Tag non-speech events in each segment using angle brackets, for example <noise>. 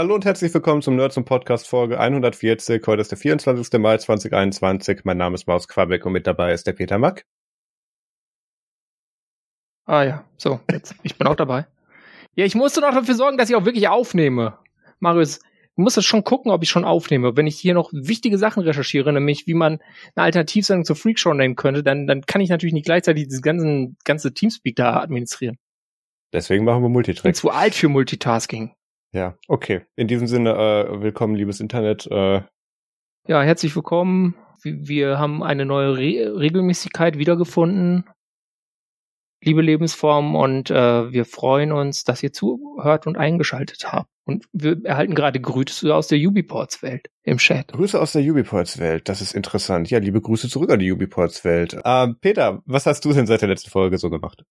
Hallo und herzlich willkommen zum Nerds und Podcast Folge 140. Heute ist der 24. Mai 2021. Mein Name ist Maus Quabeck und mit dabei ist der Peter Mack. Ah ja, so, jetzt. Ich bin auch dabei. Ja, ich musste noch dafür sorgen, dass ich auch wirklich aufnehme. Marius, du musst schon gucken, ob ich schon aufnehme. Wenn ich hier noch wichtige Sachen recherchiere, nämlich wie man eine Alternativsendung zur Freakshow nennen könnte, dann, dann kann ich natürlich nicht gleichzeitig dieses ganzen, ganze Teamspeak da administrieren. Deswegen machen wir Multitrack. Ich bin zu alt für Multitasking. Ja, okay. In diesem Sinne, äh, willkommen, liebes Internet. Äh. Ja, herzlich willkommen. Wir haben eine neue Re Regelmäßigkeit wiedergefunden. Liebe Lebensform und äh, wir freuen uns, dass ihr zuhört und eingeschaltet habt. Und wir erhalten gerade Grüße aus der Ubiports-Welt im Chat. Grüße aus der Ubiports-Welt, das ist interessant. Ja, liebe Grüße zurück an die Ubiports-Welt. Ähm, Peter, was hast du denn seit der letzten Folge so gemacht?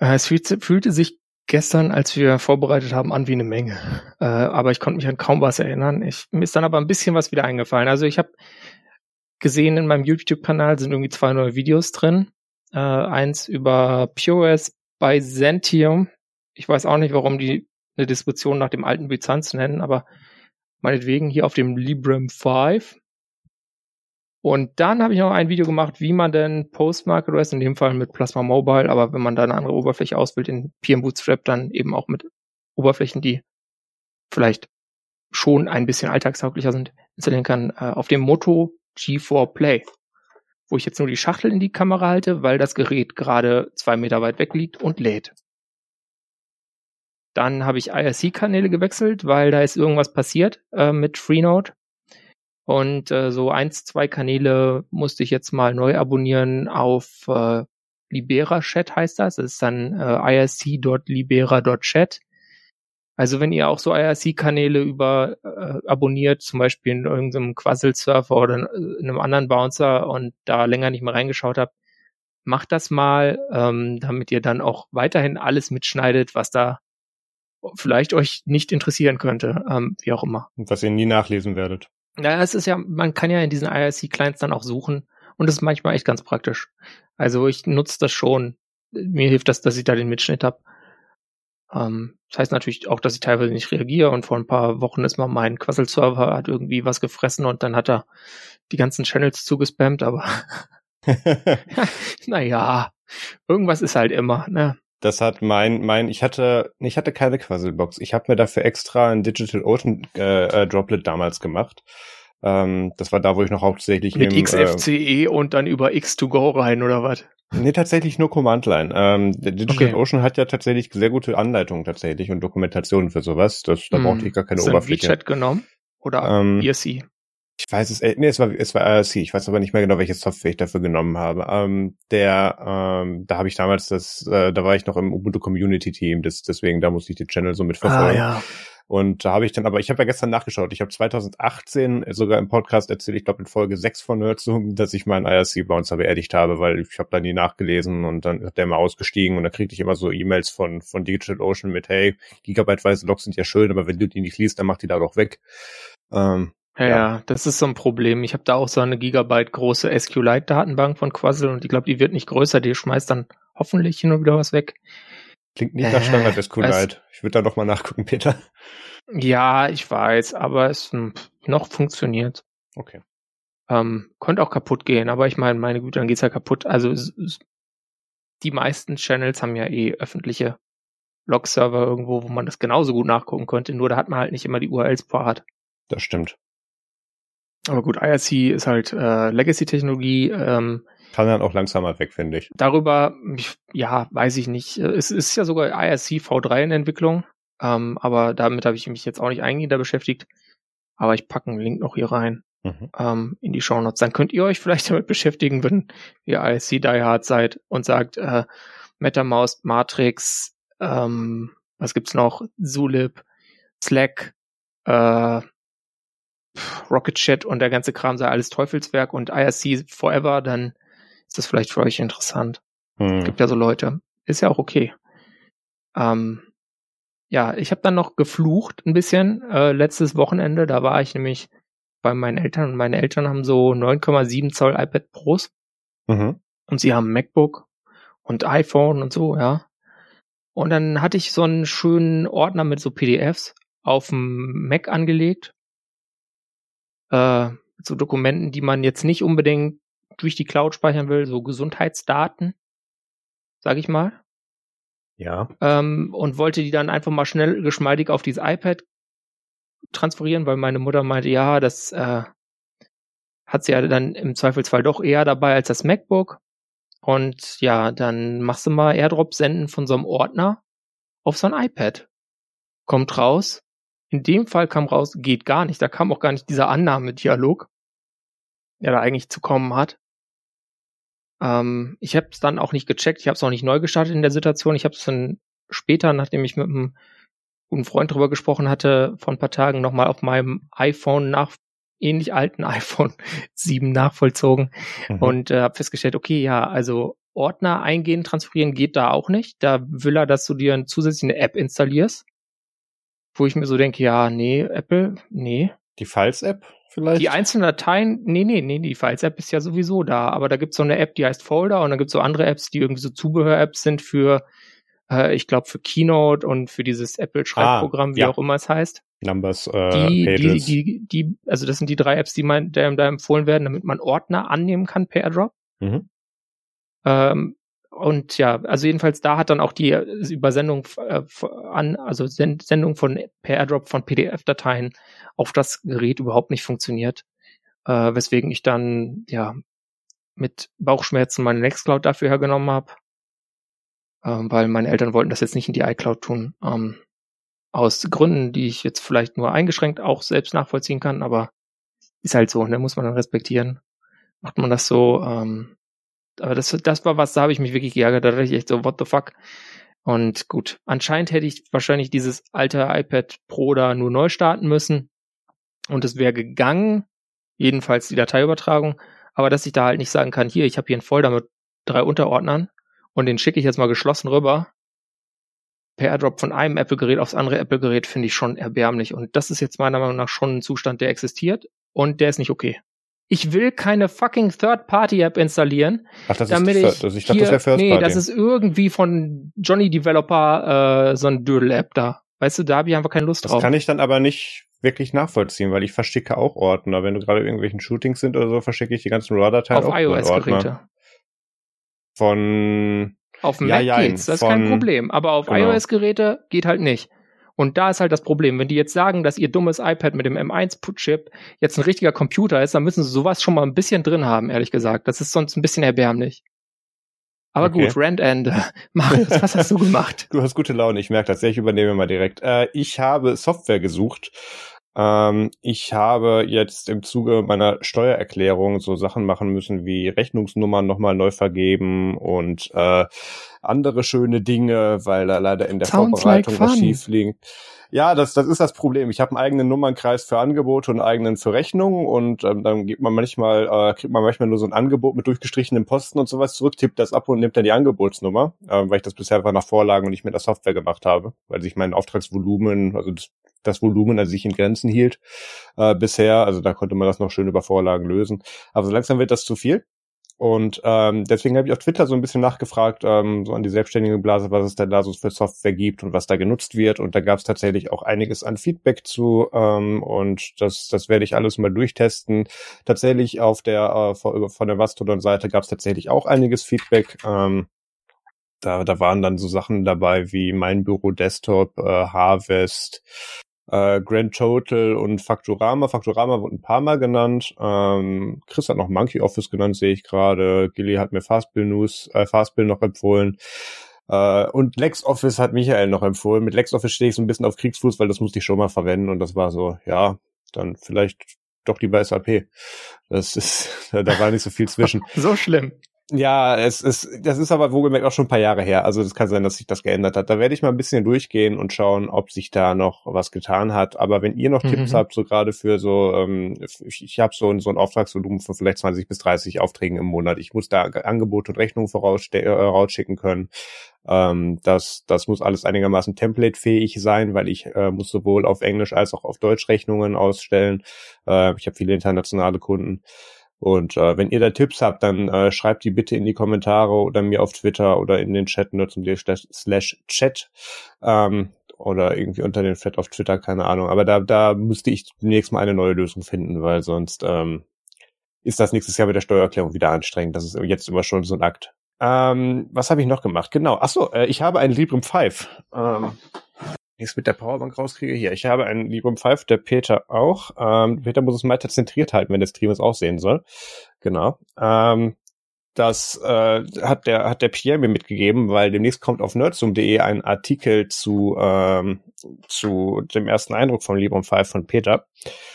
Äh, es fühlte, fühlte sich gestern, als wir vorbereitet haben, an wie eine Menge. Äh, aber ich konnte mich an kaum was erinnern. Ich, mir ist dann aber ein bisschen was wieder eingefallen. Also ich habe gesehen, in meinem YouTube-Kanal sind irgendwie zwei neue Videos drin. Äh, eins über POS Byzantium. Ich weiß auch nicht, warum die eine Diskussion nach dem alten Byzanz nennen, aber meinetwegen hier auf dem Librem 5. Und dann habe ich noch ein Video gemacht, wie man denn Postmarket OS, in dem Fall mit Plasma Mobile, aber wenn man da eine andere Oberfläche auswählt in PM Bootstrap, dann eben auch mit Oberflächen, die vielleicht schon ein bisschen alltagstauglicher sind, installieren kann, äh, auf dem Moto G4 Play, wo ich jetzt nur die Schachtel in die Kamera halte, weil das Gerät gerade zwei Meter weit weg liegt und lädt. Dann habe ich IRC-Kanäle gewechselt, weil da ist irgendwas passiert äh, mit Freenode. Und äh, so eins, zwei Kanäle musste ich jetzt mal neu abonnieren auf äh, Libera Chat heißt das. Das ist dann äh, irc.libera.chat. Also wenn ihr auch so IRC-Kanäle über äh, abonniert, zum Beispiel in irgendeinem Quassel-Surfer oder in einem anderen Bouncer und da länger nicht mehr reingeschaut habt, macht das mal, ähm, damit ihr dann auch weiterhin alles mitschneidet, was da vielleicht euch nicht interessieren könnte, ähm, wie auch immer. Und was ihr nie nachlesen werdet. Naja, es ist ja, man kann ja in diesen IRC-Clients dann auch suchen und das ist manchmal echt ganz praktisch. Also ich nutze das schon. Mir hilft das, dass ich da den Mitschnitt habe. Ähm, das heißt natürlich auch, dass ich teilweise nicht reagiere und vor ein paar Wochen ist mal mein Quassel-Server hat irgendwie was gefressen und dann hat er die ganzen Channels zugespammt, aber <laughs> <laughs> naja, irgendwas ist halt immer, ne? Das hat mein, mein, ich hatte, ich hatte keine Quasselbox. Ich habe mir dafür extra ein Digital Ocean äh, äh, Droplet damals gemacht. Ähm, das war da, wo ich noch hauptsächlich mit im, XFCE äh, und dann über X2Go rein oder was? Nee, tatsächlich nur Command Line. Ähm, der Digital okay. Ocean hat ja tatsächlich sehr gute Anleitungen tatsächlich und Dokumentationen für sowas. Das, da hm. brauchte ich gar keine Hast Oberfläche. WeChat genommen? Oder ähm, ESC? Ich weiß es, äh, nee, es war, es war IRC. Ich weiß aber nicht mehr genau, welche Software ich dafür genommen habe. Ähm, der, ähm, da habe ich damals das, äh, da war ich noch im Ubuntu Community Team, das, deswegen da musste ich die Channel so mitverfolgen. Ah, ja. Und da habe ich dann, aber ich habe ja gestern nachgeschaut, ich habe 2018 sogar im Podcast erzählt, ich glaube in Folge 6 von Nerdzoom, <laughs> dass ich meinen IRC-Bouncer beerdigt habe, weil ich habe da nie nachgelesen und dann ist der mal ausgestiegen und da kriegte ich immer so E-Mails von, von Digital Ocean mit, hey, Gigabyte-weise Logs sind ja schön, aber wenn du die nicht liest, dann mach die da doch weg. Ähm, ja, ja, das ist so ein Problem. Ich habe da auch so eine Gigabyte große SQLite-Datenbank von Quassel und ich glaube, die wird nicht größer. Die schmeißt dann hoffentlich hin und wieder was weg. Klingt nicht nach äh, Standard SQLite. Ich würde da noch mal nachgucken, <laughs> Peter. Ja, ich weiß, aber es noch funktioniert. Okay. Ähm, könnte auch kaputt gehen, aber ich meine, meine Güte, dann geht's ja kaputt. Also die meisten Channels haben ja eh öffentliche Log-Server irgendwo, wo man das genauso gut nachgucken könnte, nur da hat man halt nicht immer die URLs parat. Das stimmt. Aber gut, IRC ist halt äh, Legacy-Technologie. Ähm, Kann dann auch langsamer weg, finde ich. Darüber, ja, weiß ich nicht. Es ist ja sogar IRC V3 in Entwicklung, ähm, aber damit habe ich mich jetzt auch nicht eingehender beschäftigt. Aber ich packe einen Link noch hier rein mhm. ähm, in die Show Notes. Dann könnt ihr euch vielleicht <laughs> damit beschäftigen, wenn ihr IRC Die Hard seid und sagt, äh, MetaMouse, Matrix, ähm, was gibt's noch? Zulip, Slack, äh, Rocket Chat und der ganze Kram sei alles Teufelswerk und IRC Forever, dann ist das vielleicht für euch interessant. Hm. Gibt ja so Leute. Ist ja auch okay. Ähm, ja, ich habe dann noch geflucht ein bisschen äh, letztes Wochenende. Da war ich nämlich bei meinen Eltern und meine Eltern haben so 9,7 Zoll iPad Pros mhm. und sie haben MacBook und iPhone und so, ja. Und dann hatte ich so einen schönen Ordner mit so PDFs auf dem Mac angelegt. Äh, so Dokumenten, die man jetzt nicht unbedingt durch die Cloud speichern will, so Gesundheitsdaten, sag ich mal. Ja. Ähm, und wollte die dann einfach mal schnell geschmeidig auf dieses iPad transferieren, weil meine Mutter meinte, ja, das äh, hat sie ja dann im Zweifelsfall doch eher dabei als das MacBook. Und ja, dann machst du mal Airdrop senden von so einem Ordner auf so ein iPad. Kommt raus. In dem Fall kam raus, geht gar nicht. Da kam auch gar nicht dieser Annahmedialog, der da eigentlich zu kommen hat. Ähm, ich habe es dann auch nicht gecheckt. Ich habe es auch nicht neu gestartet in der Situation. Ich habe es dann später, nachdem ich mit einem guten Freund drüber gesprochen hatte, vor ein paar Tagen nochmal auf meinem iPhone nach ähnlich alten <laughs> iPhone 7 nachvollzogen mhm. und äh, habe festgestellt, okay, ja, also Ordner eingehen, transferieren geht da auch nicht. Da will er, dass du dir eine zusätzliche App installierst, wo ich mir so denke, ja, nee, Apple, nee. Die Files-App vielleicht? Die einzelnen Dateien, nee, nee, nee, die Files-App ist ja sowieso da, aber da gibt's so eine App, die heißt Folder und dann gibt's so andere Apps, die irgendwie so Zubehör-Apps sind für, äh, ich glaube, für Keynote und für dieses Apple-Schreibprogramm, ah, wie ja. auch immer es heißt. Numbers, äh, die, Pages. Die, die, die, also das sind die drei Apps, die man, da empfohlen werden, damit man Ordner annehmen kann per AirDrop. Mhm. Ähm, und ja, also jedenfalls da hat dann auch die Übersendung äh, an, also Sendung von per AirDrop von PDF-Dateien auf das Gerät überhaupt nicht funktioniert. Äh, weswegen ich dann ja mit Bauchschmerzen meine Nextcloud dafür hergenommen habe, ähm, weil meine Eltern wollten das jetzt nicht in die iCloud tun. Ähm, aus Gründen, die ich jetzt vielleicht nur eingeschränkt auch selbst nachvollziehen kann, aber ist halt so, ne, muss man dann respektieren. Macht man das so, ähm, aber das, das war was, da habe ich mich wirklich geärgert, da dachte ich echt so, what the fuck? Und gut, anscheinend hätte ich wahrscheinlich dieses alte iPad Pro da nur neu starten müssen und es wäre gegangen, jedenfalls die Dateiübertragung, aber dass ich da halt nicht sagen kann, hier, ich habe hier einen Folder mit drei Unterordnern und den schicke ich jetzt mal geschlossen rüber, per AirDrop von einem Apple-Gerät aufs andere Apple-Gerät finde ich schon erbärmlich. Und das ist jetzt meiner Meinung nach schon ein Zustand, der existiert und der ist nicht okay. Ich will keine fucking Third-Party-App installieren. Ach, das damit ist ich, ich dachte, das wäre First Nee, das ist irgendwie von Johnny Developer äh, so ein Doodle-App da. Weißt du, da habe ich einfach keine Lust das drauf. Das kann ich dann aber nicht wirklich nachvollziehen, weil ich verschicke auch Ordner. Wenn du gerade irgendwelchen Shootings sind oder so, verschicke ich die ganzen RAW-Dateien auch iOS-Geräte. Von auf ja, Mac ja, geht's, das ist kein Problem. Aber auf genau. iOS-Geräte geht halt nicht. Und da ist halt das Problem. Wenn die jetzt sagen, dass ihr dummes iPad mit dem M1-Chip jetzt ein richtiger Computer ist, dann müssen sie sowas schon mal ein bisschen drin haben, ehrlich gesagt. Das ist sonst ein bisschen erbärmlich. Aber okay. gut, Rand Ende. <laughs> Marius, was hast du gemacht? <laughs> Du hast gute Laune, ich merke das. Ich übernehme mal direkt. Äh, ich habe Software gesucht, ähm, ich habe jetzt im Zuge meiner Steuererklärung so Sachen machen müssen wie Rechnungsnummern nochmal neu vergeben und äh, andere schöne Dinge, weil da leider in der Sounds Vorbereitung like was schief liegt. Ja, das, das ist das Problem. Ich habe einen eigenen Nummernkreis für Angebote und einen eigenen für Rechnungen und ähm, dann gibt man manchmal, äh, kriegt man manchmal nur so ein Angebot mit durchgestrichenem Posten und sowas zurück, tippt das ab und nimmt dann die Angebotsnummer, äh, weil ich das bisher einfach nach Vorlagen und nicht mit der Software gemacht habe, weil sich mein Auftragsvolumen, also das das Volumen also sich in Grenzen hielt äh, bisher. Also da konnte man das noch schön über Vorlagen lösen. Aber so langsam wird das zu viel. Und ähm, deswegen habe ich auf Twitter so ein bisschen nachgefragt, ähm, so an die selbstständige Blase, was es denn da so für Software gibt und was da genutzt wird. Und da gab es tatsächlich auch einiges an Feedback zu. Ähm, und das, das werde ich alles mal durchtesten. Tatsächlich auf der äh, von der Mastodon-Seite gab es tatsächlich auch einiges Feedback. Ähm, da, da waren dann so Sachen dabei wie Mein Büro Desktop, äh, Harvest, äh, Grand Total und Faktorama. Faktorama wurde ein paar Mal genannt. Ähm, Chris hat noch Monkey Office genannt, sehe ich gerade. Gilly hat mir Fastbill News, äh, Fastbill noch empfohlen. Äh, und LexOffice hat Michael noch empfohlen. Mit LexOffice stehe ich so ein bisschen auf Kriegsfuß, weil das musste ich schon mal verwenden und das war so, ja, dann vielleicht doch lieber SAP. Das ist, <laughs> da war nicht so viel zwischen. <laughs> so schlimm. Ja, es ist, das ist aber wohlgemerkt auch schon ein paar Jahre her. Also es kann sein, dass sich das geändert hat. Da werde ich mal ein bisschen durchgehen und schauen, ob sich da noch was getan hat. Aber wenn ihr noch mhm. Tipps habt, so gerade für so, ähm, ich, ich habe so, ein, so ein Auftragsvolumen von vielleicht 20 bis 30 Aufträgen im Monat. Ich muss da Angebote und Rechnungen vorausschicken äh, können. Ähm, das, das muss alles einigermaßen templatefähig sein, weil ich äh, muss sowohl auf Englisch als auch auf Deutsch Rechnungen ausstellen. Äh, ich habe viele internationale Kunden. Und äh, wenn ihr da Tipps habt, dann äh, schreibt die bitte in die Kommentare oder mir auf Twitter oder in den Chat nutzen slash chat. Ähm, oder irgendwie unter den Flat auf Twitter, keine Ahnung. Aber da, da müsste ich zunächst mal eine neue Lösung finden, weil sonst ähm, ist das nächstes Jahr mit der Steuererklärung wieder anstrengend. Das ist jetzt immer schon so ein Akt. Ähm, was habe ich noch gemacht? Genau. Ach so, äh, ich habe einen Librem 5. Ähm, ich es mit der Powerbank rauskriege. Hier, ich habe einen Librem 5, der Peter auch. Ähm, Peter muss es weiter zentriert halten, wenn der Stream es auch sehen soll. Genau. Ähm, das äh, hat der hat der Pierre mir mitgegeben, weil demnächst kommt auf nerdzoom.de ein Artikel zu ähm, zu dem ersten Eindruck von Librem 5 von Peter.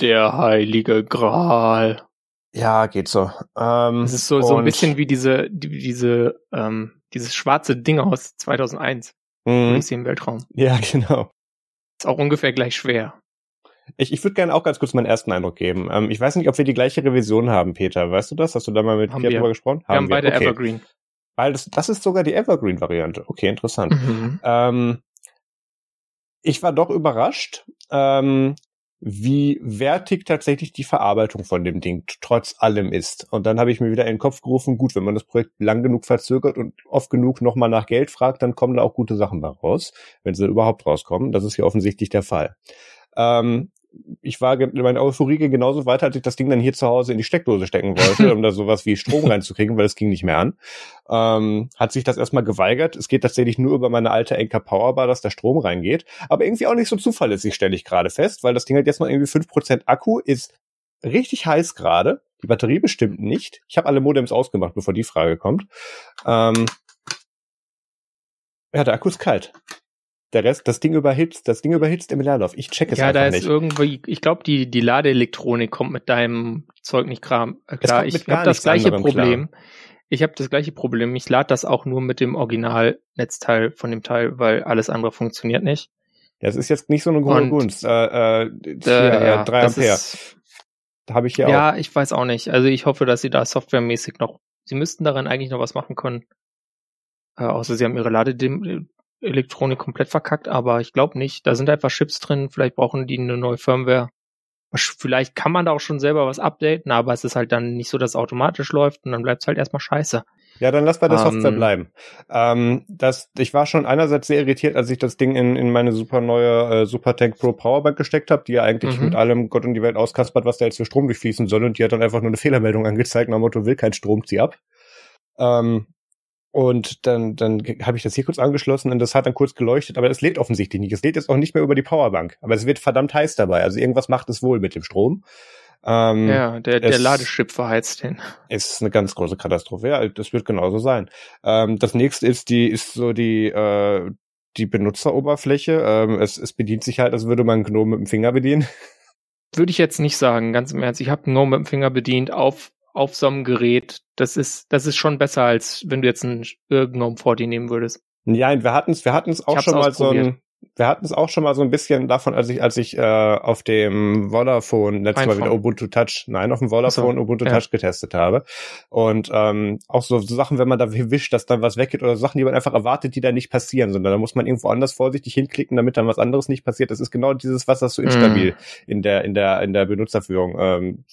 Der heilige Gral. Ja, geht so. Ähm, Es ist so, so ein bisschen wie diese, die, diese, ähm, dieses schwarze Ding aus 2001. mh, Odyssey im Weltraum. <laughs> ja, genau. Ist auch ungefähr gleich schwer. Ich, ich würde gerne auch ganz kurz meinen ersten Eindruck geben. Ähm, ich weiß nicht, ob wir die gleiche Revision haben, Peter. Weißt du das? Hast du da mal mit Haben Pierre wir. drüber gesprochen? Wir haben, beide okay. Evergreen. Weil das, das ist sogar die Evergreen-Variante. Okay, interessant. Mhm. Ähm, ich war doch überrascht, ähm, wie wertig tatsächlich die Verarbeitung von dem Ding trotz allem ist. Und dann habe ich mir wieder in den Kopf gerufen, gut, wenn man das Projekt lang genug verzögert und oft genug nochmal nach Geld fragt, dann kommen da auch gute Sachen bei raus, wenn sie überhaupt rauskommen. Das ist hier offensichtlich der Fall. Ähm, ich war, meine Euphorie ging genauso weiter, als ich das Ding dann hier zu Hause in die Steckdose stecken wollte, <laughs> um da sowas wie Strom reinzukriegen, weil es ging nicht mehr an. Ähm, hat sich das erstmal geweigert. Es geht tatsächlich nur über meine alte Enker Powerbar, dass der Strom reingeht. Aber irgendwie auch nicht so zuverlässig, stelle ich gerade fest, weil das Ding hat jetzt mal irgendwie 5% Akku, ist richtig heiß gerade. Die Batterie bestimmt nicht. Ich habe alle Modems ausgemacht, bevor die Frage kommt. Ähm, ja, der Akku ist kalt. Der Rest, das Ding überhitzt, das Ding überhitzt im Leerlauf. Ich check es Ja, einfach da ist nicht. irgendwie, ich glaube, die, die Ladeelektronik kommt mit deinem Zeug nicht kram, äh, klar. Ich habe das gleiche Problem. Ich habe das gleiche Problem. Ich lade das auch nur mit dem Originalnetzteil von dem Teil, weil alles andere funktioniert nicht. Das ist jetzt nicht so eine hohe Und, Gunst. Äh, äh, hier, Äh, ja, äh, 3 das Ampere. Habe ich hier auch. Ja, ich weiß auch nicht. Also ich hoffe, dass sie da softwaremäßig noch, sie müssten daran eigentlich noch was machen können. Äh, außer sie haben ihre Ladeelektronik komplett verkackt, aber ich glaube nicht. Da sind einfach Chips drin, vielleicht brauchen die eine neue Firmware. Vielleicht kann man da auch schon selber was updaten, aber es ist halt dann nicht so, dass es automatisch läuft und dann bleibt es halt erstmal scheiße. Ja, dann lass bei der Ähm, Software bleiben. Ähm, das, ich war schon einerseits sehr irritiert, als ich das Ding in, in meine super neue äh, Super Tank Pro Powerbank gesteckt habe, die ja eigentlich Mhm. mit allem Gott und die Welt auskaspert, was da jetzt für Strom durchfließen soll. Und die hat dann einfach nur eine Fehlermeldung <laughs> angezeigt, nach dem Motto, will kein Strom, zieh ab. Ähm, und dann, dann habe ich das hier kurz angeschlossen und das hat dann kurz geleuchtet, aber es lädt offensichtlich nicht. Es lädt jetzt auch nicht mehr über die Powerbank. Aber es wird verdammt heiß dabei. Also irgendwas macht es wohl mit dem Strom. Ähm, ja, der, der es- Ladechip verheizt den. ist eine ganz große Katastrophe. Ja, das wird genauso sein. Ähm, das nächste ist die, ist so die, äh, die Benutzeroberfläche. Ähm, es, es bedient sich halt, als würde man GNOME mit dem Finger bedienen. Würde ich jetzt nicht sagen, ganz im Ernst. Ich habe GNOME mit dem Finger bedient auf, auf so einem Gerät. Das ist, das ist schon besser, als wenn du jetzt ein GNOME 40 nehmen würdest. Ja, wir hatten es, wir hatten es auch schon mal so ein, wir hatten es auch schon mal so ein bisschen davon, als ich, als ich äh, auf dem Vodafone letztes Mal wieder Ubuntu Touch, nein, auf dem Vodafone so, Ubuntu ja. Touch getestet habe. Und ähm, auch so, so Sachen, wenn man da wischt, dass dann was weggeht oder Sachen, die man einfach erwartet, die da nicht passieren, sondern da muss man irgendwo anders vorsichtig hinklicken, damit dann was anderes nicht passiert. Das ist genau dieses, was das so instabil in der, in der, in der Benutzerführung ähm,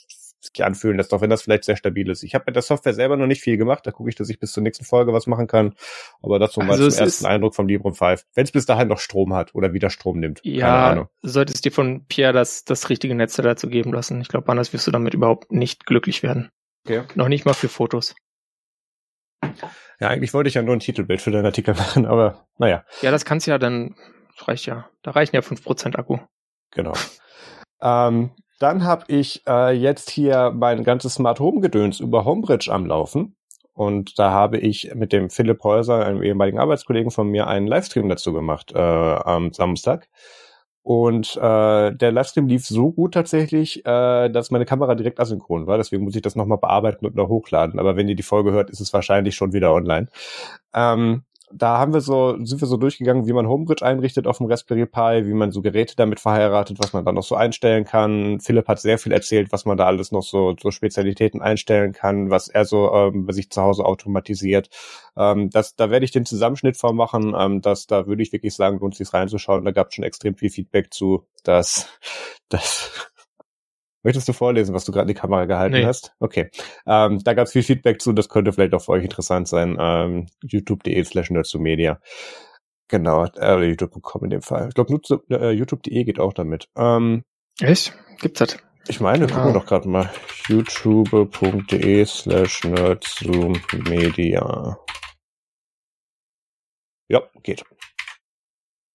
sich anfühlen lässt, auch wenn das vielleicht sehr stabil ist. Ich habe mit der Software selber noch nicht viel gemacht, da gucke ich, dass ich bis zur nächsten Folge was machen kann. Aber dazu mal Also zum ersten Eindruck vom Librem 5. Wenn es bis dahin noch Strom hat oder wieder Strom nimmt. Keine Ja, solltest dir von Pierre das, das richtige Netz dazu geben lassen. Ich glaube, anders wirst du damit überhaupt nicht glücklich werden. Okay. Noch nicht mal für Fotos. Ja, eigentlich wollte ich ja nur ein Titelbild für deinen Artikel <laughs> machen, aber naja, Ja, das kannst ja dann, das reicht ja. Da reichen ja 5% Akku. genau. ähm, dann habe ich äh, jetzt hier mein ganzes Smart Home Gedöns über Homebridge am Laufen. Und da habe ich mit dem Philipp Häuser, einem ehemaligen Arbeitskollegen von mir, einen Livestream dazu gemacht äh, am Samstag. Und äh, der Livestream lief so gut tatsächlich, äh, dass meine Kamera direkt asynchron war. Deswegen muss ich das nochmal bearbeiten und noch hochladen. Aber wenn ihr die Folge hört, ist es wahrscheinlich schon wieder online. Ähm, da haben wir so, sind wir so durchgegangen, wie man Homebridge einrichtet auf dem Raspberry Pi, wie man so Geräte damit verheiratet, was man da noch so einstellen kann. Philipp hat sehr viel erzählt, was man da alles noch so, so Spezialitäten einstellen kann, was er so ähm, bei sich zu Hause automatisiert. Ähm, das, da werde ich den Zusammenschnitt von machen. Ähm, das, da würde ich wirklich sagen, lohnt sich reinzuschauen. Da gab es schon extrem viel Feedback zu, dass <laughs> das Möchtest du vorlesen, was du gerade in die Kamera gehalten Nee. hast? Okay. Ähm, da gab es viel Feedback zu, das könnte vielleicht auch für euch interessant sein. Ähm, youtube.de slash media. Genau, äh, youtube.com in dem Fall. Ich glaube, äh, youtube.de geht auch damit. Ähm, Echt? Gibt's das? Ich meine, genau. gucken wir doch gerade mal. youtube.de slash nerdzoommedia. Ja, geht.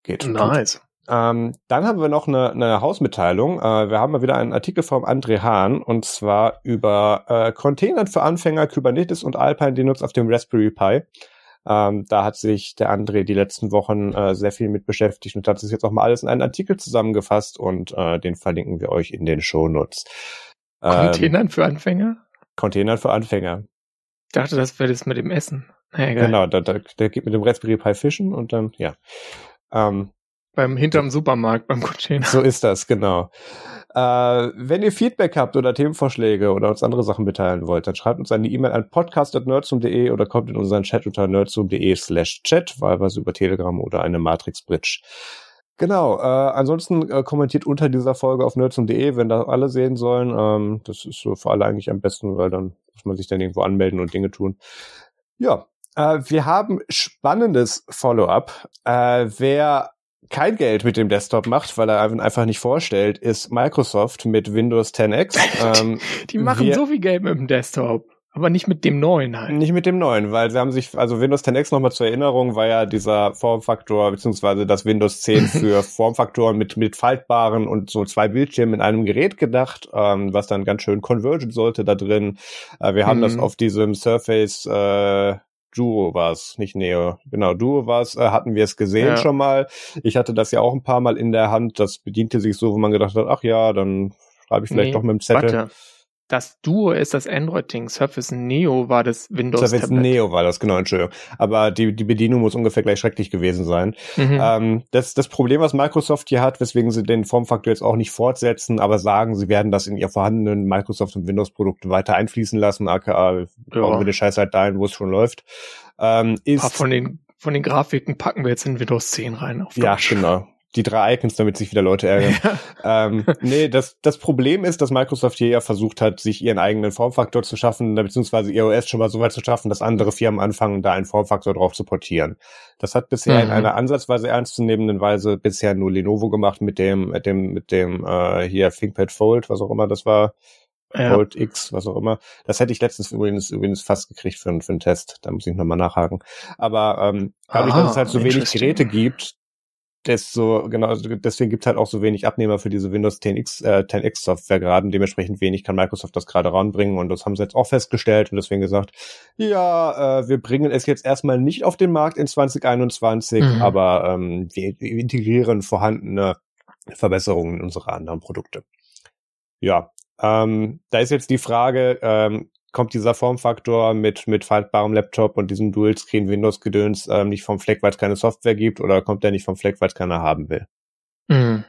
Geht. Nice. Ähm, dann haben wir noch eine, eine Hausmitteilung. Äh, wir haben mal wieder einen Artikel vom André Hahn und zwar über äh, Containern für Anfänger, Kubernetes und Alpine Linux auf dem Raspberry Pi. Ähm, da hat sich der André die letzten Wochen äh, sehr viel mit beschäftigt und hat es jetzt auch mal alles in einen Artikel zusammengefasst und äh, den verlinken wir euch in den Shownotes. Ähm, Containern für Anfänger? Containern für Anfänger. Ich dachte, das wäre das mit dem Essen. Naja, genau, da, da, der geht mit dem Raspberry Pi fischen und dann, ja. Ähm, beim hinterm Supermarkt, beim Container. So ist das, genau. Äh, wenn ihr Feedback habt oder Themenvorschläge oder uns andere Sachen mitteilen wollt, dann schreibt uns eine E-Mail an podcast.nerdsum.de oder kommt in unseren Chat unter nerdsum.de slash chat, wahlweise über Telegram oder eine Matrix-Bridge. Genau, äh, ansonsten äh, kommentiert unter dieser Folge auf nerdsum.de, wenn da alle sehen sollen. Ähm, das ist so für alle eigentlich am besten, weil dann muss man sich dann irgendwo anmelden und Dinge tun. Ja, äh, wir haben spannendes Follow-up. Äh, wer kein Geld mit dem Desktop macht, weil er einfach nicht vorstellt, ist Microsoft mit Windows 10X. <laughs> Ähm, die machen wir, so viel Geld mit dem Desktop. Aber nicht mit dem neuen halt. Nicht mit dem neuen, weil sie haben sich, also Windows 10X nochmal zur Erinnerung war ja dieser Formfaktor, beziehungsweise das Windows 10 <laughs> für Formfaktoren mit, mit faltbaren und so zwei Bildschirmen in einem Gerät gedacht, ähm, was dann ganz schön convergen sollte da drin. Äh, wir haben mhm. das auf diesem Surface, äh, Duo war es, nicht Neo. Genau, Duo war es, äh, hatten wir es gesehen ja. schon mal. Ich hatte das ja auch ein paar Mal in der Hand. Das bediente sich so, wo man gedacht hat, ach ja, dann schreibe ich vielleicht nee, doch mit dem Zettel. Warte. Das Duo ist das Android-Ding. Surface Neo war das Windows Surface Tablet. Neo war das, genau, Entschuldigung. Aber die, die Bedienung muss ungefähr gleich schrecklich gewesen sein. Mhm. Ähm, das, das Problem, was Microsoft hier hat, weswegen sie den Formfaktor jetzt auch nicht fortsetzen, aber sagen, sie werden das in ihr vorhandenen Microsoft- und Windows-Produkte weiter einfließen lassen, aka ja. brauchen wir den Scheiß halt dahin, wo es schon läuft. Ähm, ist, von den von den Grafiken packen wir jetzt in Windows 10 rein. ja, genau die drei Icons, damit sich wieder Leute ärgern. Ja. Ähm, nee, das, das Problem ist, dass Microsoft hier ja versucht hat, sich ihren eigenen Formfaktor zu schaffen, beziehungsweise iOS schon mal so weit zu schaffen, dass andere Firmen anfangen, da einen Formfaktor drauf zu portieren. Das hat bisher mhm. in einer ansatzweise ernstzunehmenden Weise bisher nur Lenovo gemacht mit dem, mit dem, mit dem äh, hier ThinkPad Fold, was auch immer das war. Ja. Fold X, was auch immer. Das hätte ich letztens übrigens, übrigens fast gekriegt für, für einen Test. Da muss ich nochmal nachhaken. Aber ähm, dadurch, dass es halt so wenig Geräte gibt, desto, genau, also deswegen gibt es halt auch so wenig Abnehmer für diese Windows 10X, äh, 10X Software gerade und dementsprechend wenig kann Microsoft das gerade ranbringen und das haben sie jetzt auch festgestellt und deswegen gesagt, ja, äh, wir bringen es jetzt erstmal nicht auf den Markt in 2021, mhm. aber ähm, wir, wir integrieren vorhandene Verbesserungen in unsere anderen Produkte. Ja, ähm, da ist jetzt die Frage, ähm, kommt dieser Formfaktor mit, mit faltbarem Laptop und diesem Dual-Screen Windows-Gedöns ähm, nicht vom Fleck, weil es keine Software gibt oder kommt der nicht vom Fleck, weil es keiner haben will? Mhm.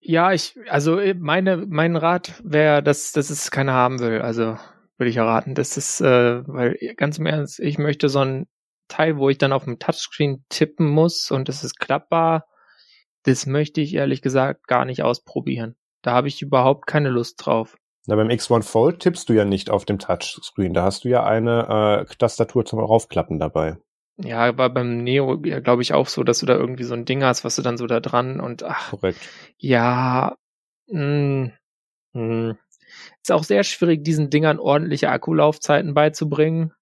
Ja, ich, also äh, meine, mein Rat wäre, dass, dass es keiner haben will. Also würde ich erraten. Das ist, äh, weil ganz im Ernst, ich möchte so ein Teil, wo ich dann auf dem Touchscreen tippen muss und es ist klappbar. Das möchte ich ehrlich gesagt gar nicht ausprobieren. Da habe ich überhaupt keine Lust drauf. Na, beim X1 Fold tippst du ja nicht auf dem Touchscreen. Da hast du ja eine äh, Tastatur zum Raufklappen dabei. Ja, aber beim Neo, ja, glaube ich, auch so, dass du da irgendwie so ein Ding hast, was du dann so da dran und ach. Korrekt. Ja, mh, mh. ist auch sehr schwierig, diesen Dingern ordentliche Akkulaufzeiten beizubringen,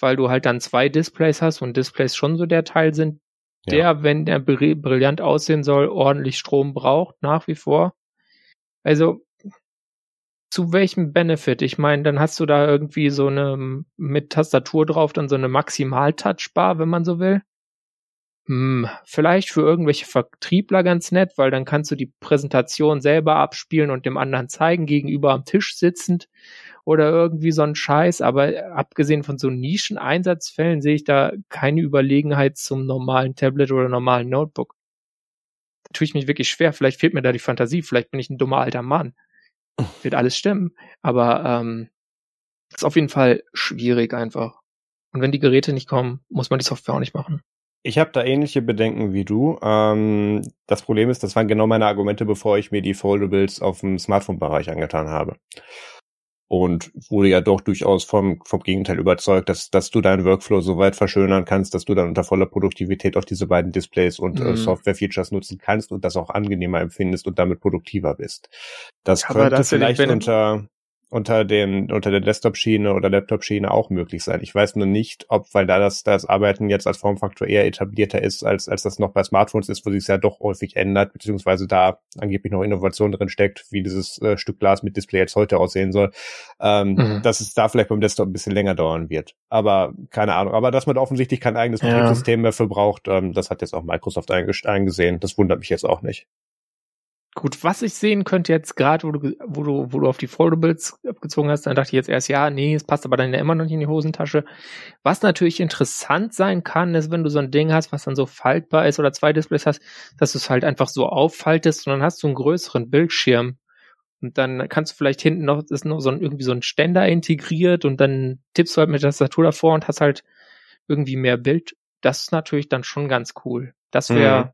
weil du halt dann zwei Displays hast und Displays schon so der Teil sind, der, ja. wenn der brillant aussehen soll, ordentlich Strom braucht, nach wie vor. Also, zu welchem Benefit? Ich meine, dann hast du da irgendwie so eine mit Tastatur drauf, dann so eine Maximal-Touchbar, wenn man so will. Hm, vielleicht für irgendwelche Vertriebler ganz nett, weil dann kannst du die Präsentation selber abspielen und dem anderen zeigen, gegenüber am Tisch sitzend oder irgendwie so ein Scheiß. Aber abgesehen von so Nischen-Einsatzfällen sehe ich da keine Überlegenheit zum normalen Tablet oder normalen Notebook. Da tue ich mich wirklich schwer. Vielleicht fehlt mir da die Fantasie. Vielleicht bin ich ein dummer alter Mann wird alles stimmen. Aber ähm, ist auf jeden Fall schwierig einfach. Und wenn die Geräte nicht kommen, muss man die Software auch nicht machen. Ich habe da ähnliche Bedenken wie du. Ähm, das Problem ist, das waren genau meine Argumente, bevor ich mir die Foldables auf dem Smartphone-Bereich angetan habe. Und wurde ja doch durchaus vom, vom Gegenteil überzeugt, dass, dass du deinen Workflow so weit verschönern kannst, dass du dann unter voller Produktivität auch diese beiden Displays und äh, mhm. äh, Software-Features nutzen kannst und das auch angenehmer empfindest und damit produktiver bist. Das Aber könnte das vielleicht unter, unter den unter der Desktop-Schiene oder Laptop-Schiene auch möglich sein. Ich weiß nur nicht, ob, weil da das, das Arbeiten jetzt als Formfaktor eher etablierter ist, als, als das noch bei Smartphones ist, wo sich es ja doch häufig ändert, beziehungsweise da angeblich noch Innovation drin steckt, wie dieses äh, Stück Glas mit Display jetzt heute aussehen soll, ähm, mhm. dass es da vielleicht beim Desktop ein bisschen länger dauern wird. Aber keine Ahnung. Aber dass man offensichtlich kein eigenes ja. Betriebssystem mehr für braucht, ähm, das hat jetzt auch Microsoft eingesehen. Das wundert mich jetzt auch nicht. Gut, was ich sehen könnte jetzt gerade, wo du, wo du, wo du auf die Foldables abgezogen hast, dann dachte ich jetzt erst, ja, nee, es passt aber dann ja immer noch nicht in die Hosentasche. Was natürlich interessant sein kann, ist, wenn du so ein Ding hast, was dann so faltbar ist oder zwei Displays hast, dass du es halt einfach so auffaltest und dann hast du einen größeren Bildschirm. Und dann kannst du vielleicht hinten noch, ist noch so ein, irgendwie so ein Ständer integriert und dann tippst du halt mit der Tastatur davor und hast halt irgendwie mehr Bild. Das ist natürlich dann schon ganz cool. Das wäre, mhm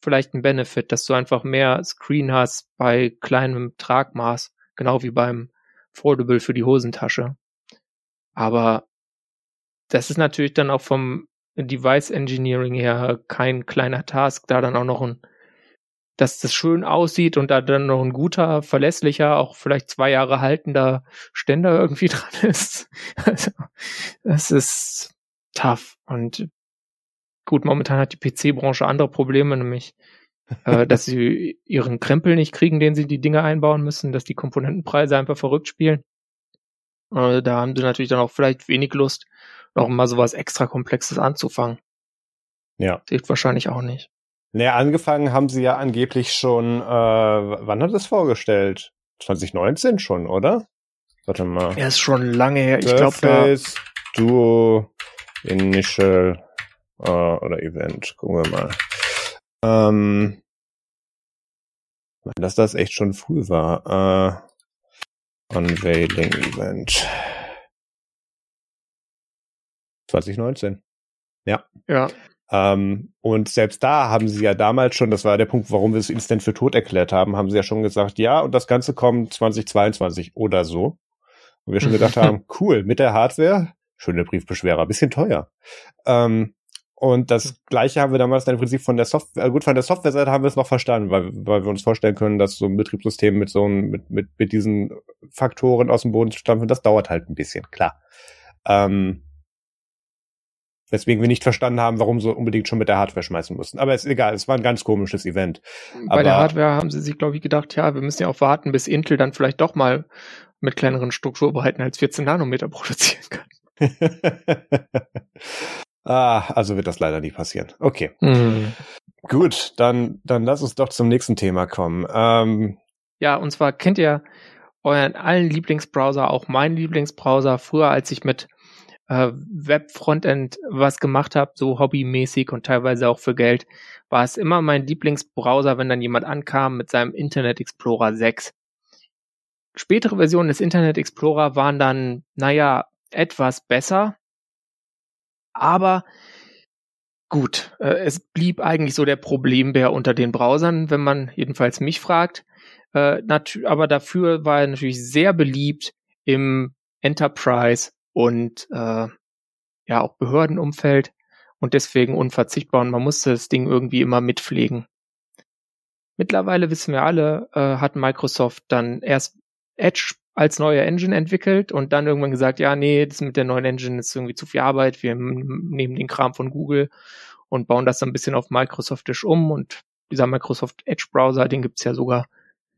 vielleicht ein Benefit, dass du einfach mehr Screen hast bei kleinem Tragmaß, genau wie beim Foldable für die Hosentasche. Aber das ist natürlich dann auch vom Device Engineering her kein kleiner Task, da dann auch noch ein, dass das schön aussieht und da dann noch ein guter, verlässlicher, auch vielleicht zwei Jahre haltender Ständer <laughs> irgendwie dran ist. Also, das ist tough und Gut, momentan hat die PC-Branche andere Probleme, nämlich äh, dass sie ihren Krempel nicht kriegen, den sie die Dinge einbauen müssen, dass die Komponentenpreise einfach verrückt spielen. Äh, da haben sie natürlich dann auch vielleicht wenig Lust, noch mal sowas extra Komplexes anzufangen. Ja. Hilft wahrscheinlich auch nicht. Naja, angefangen haben sie ja angeblich schon, äh, wann hat es vorgestellt? 2019 schon, oder? Warte mal. Er ist schon lange her. Ich glaube, da Duo Initial äh, oder Event. Gucken wir mal. Ähm, dass das echt schon früh war. Äh, Unveiling Event. 2019. Ja. Ja. Ähm, und selbst da haben sie ja damals schon, das war der Punkt, warum wir es instant für tot erklärt haben, haben sie ja schon gesagt, ja, und das Ganze kommt 2022 oder so. Und wir schon <laughs> gedacht haben, cool, mit der Hardware, schöne Briefbeschwerer, bisschen teuer. Ähm, und das Gleiche haben wir damals dann im Prinzip von der Software, äh, gut, von der Softwareseite haben wir es noch verstanden, weil, weil wir uns vorstellen können, dass so ein Betriebssystem mit so einem, mit, mit, mit diesen Faktoren aus dem Boden zu stampfen, das dauert halt ein bisschen, klar. Ähm, weswegen wir nicht verstanden haben, warum sie unbedingt schon mit der Hardware schmeißen mussten. Aber ist egal, es war ein ganz komisches Event. Bei Aber, der Hardware haben sie sich, glaube ich, gedacht, ja, wir müssen ja auch warten, bis Intel dann vielleicht doch mal mit kleineren Strukturbreiten als 14 Nanometer produzieren kann. <laughs> Ah, also wird das leider nie passieren. Okay. Mhm. Gut, dann, dann lass uns doch zum nächsten Thema kommen. Ähm, ja, und zwar kennt ihr euren allen Lieblingsbrowser, auch meinen Lieblingsbrowser, früher als ich mit äh, Web-Frontend was gemacht habe, so hobbymäßig und teilweise auch für Geld, war es immer mein Lieblingsbrowser, wenn dann jemand ankam mit seinem Internet Explorer 6. Spätere Versionen des Internet Explorer waren dann, naja, etwas besser, aber gut, äh, es blieb eigentlich so der Problembär unter den Browsern, wenn man jedenfalls mich fragt. Äh, aber dafür war er natürlich sehr beliebt im Enterprise und äh, ja auch Behördenumfeld und deswegen unverzichtbar und man musste das Ding irgendwie immer mitpflegen. Mittlerweile wissen wir alle, äh, hat Microsoft dann erst Edge als neue Engine entwickelt und dann irgendwann gesagt, ja, nee, das mit der neuen Engine ist irgendwie zu viel Arbeit, wir nehmen den Kram von Google und bauen das dann ein bisschen auf Microsoftisch um und dieser Microsoft Edge Browser, den gibt's ja sogar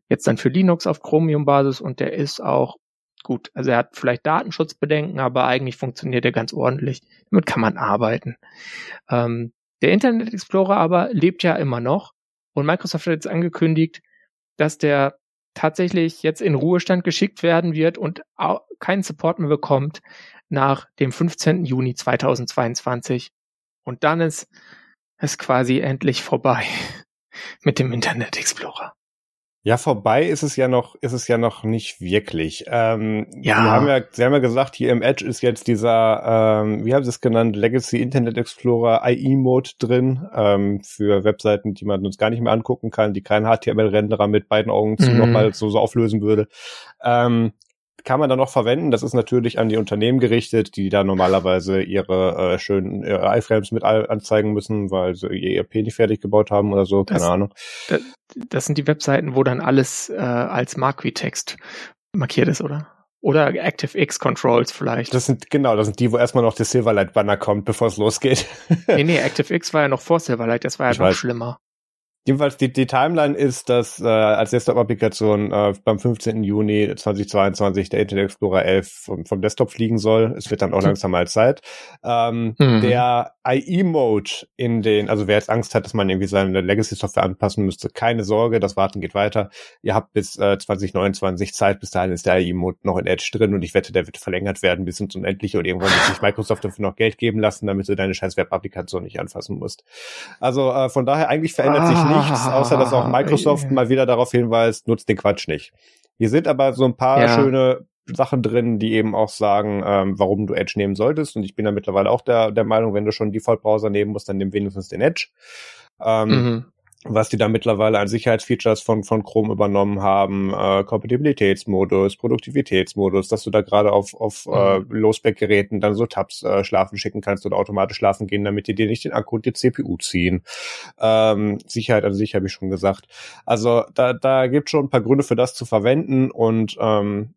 jetzt dann für Linux auf Chromium-Basis und der ist auch gut. Also er hat vielleicht Datenschutzbedenken, aber eigentlich funktioniert er ganz ordentlich. Damit kann man arbeiten. Ähm, der Internet Explorer aber lebt ja immer noch und Microsoft hat jetzt angekündigt, dass der tatsächlich jetzt in Ruhestand geschickt werden wird und keinen Support mehr bekommt nach dem 15. Juni 2022. Und dann ist es quasi endlich vorbei <laughs> mit dem Internet Explorer. Ja, vorbei ist es ja noch, ist es ja noch nicht wirklich. Ähm, ja. Wir haben ja, Sie haben ja gesagt, hier im Edge ist jetzt dieser, ähm, wie haben Sie es genannt, Legacy Internet Explorer IE Mode drin, ähm, für Webseiten, die man uns gar nicht mehr angucken kann, die keinen HTML-Renderer mit beiden Augen zu mhm. nochmal so, so auflösen würde. Ähm, kann man dann noch verwenden. Das ist natürlich an die Unternehmen gerichtet, die da normalerweise ihre äh, schönen äh, iFrames mit anzeigen müssen, weil sie ihr ERP nicht fertig gebaut haben oder so, keine das, Ahnung. Das, das, sind die Webseiten, wo dann alles äh, als Marquee-Text markiert ist, oder? Oder ActiveX Controls vielleicht. Das sind, genau, das sind die, wo erstmal noch der Silverlight Banner kommt, bevor es losgeht. nee, nee, <laughs> ActiveX war ja noch vor Silverlight, das war ja ich noch weiß. schlimmer. Jedenfalls die, die Timeline ist, dass äh, als Desktop-Applikation äh, beim 15. Juni 2022 der Internet Explorer 11 vom, vom Desktop fliegen soll. Es wird dann auch langsam mal Zeit. Ähm, mhm. Der IE-Mode in den, also wer jetzt Angst hat, dass man irgendwie seine Legacy-Software anpassen müsste, keine Sorge, das Warten geht weiter. Ihr habt bis äh, 2029 Zeit, bis dahin ist der IE-Mode noch in Edge drin und ich wette, der wird verlängert werden bis ins Unendliche und irgendwann wird sich Microsoft dafür noch Geld geben lassen, damit du deine scheiß Web-Applikation nicht anfassen musst. Also äh, von daher eigentlich verändert ah. sich nichts, außer dass auch Microsoft ah, mal wieder darauf hinweist, nutzt den Quatsch nicht. Hier sind aber so ein paar ja. schöne Sachen drin, die eben auch sagen, ähm, warum du Edge nehmen solltest. Und ich bin da mittlerweile auch der, der Meinung, wenn du schon Default-Browser nehmen musst, dann nimm wenigstens den Edge. Ähm, mhm was die da mittlerweile an Sicherheitsfeatures von, von Chrome übernommen haben, äh, Kompatibilitätsmodus, Produktivitätsmodus, dass du da gerade auf, auf mhm. äh, Lowspec-Geräten dann so Tabs äh, schlafen schicken kannst oder automatisch schlafen gehen, damit die dir nicht den Akku und die CPU ziehen. Ähm, Sicherheit an sich habe ich schon gesagt. Also da, da gibt schon ein paar Gründe für das zu verwenden und ähm,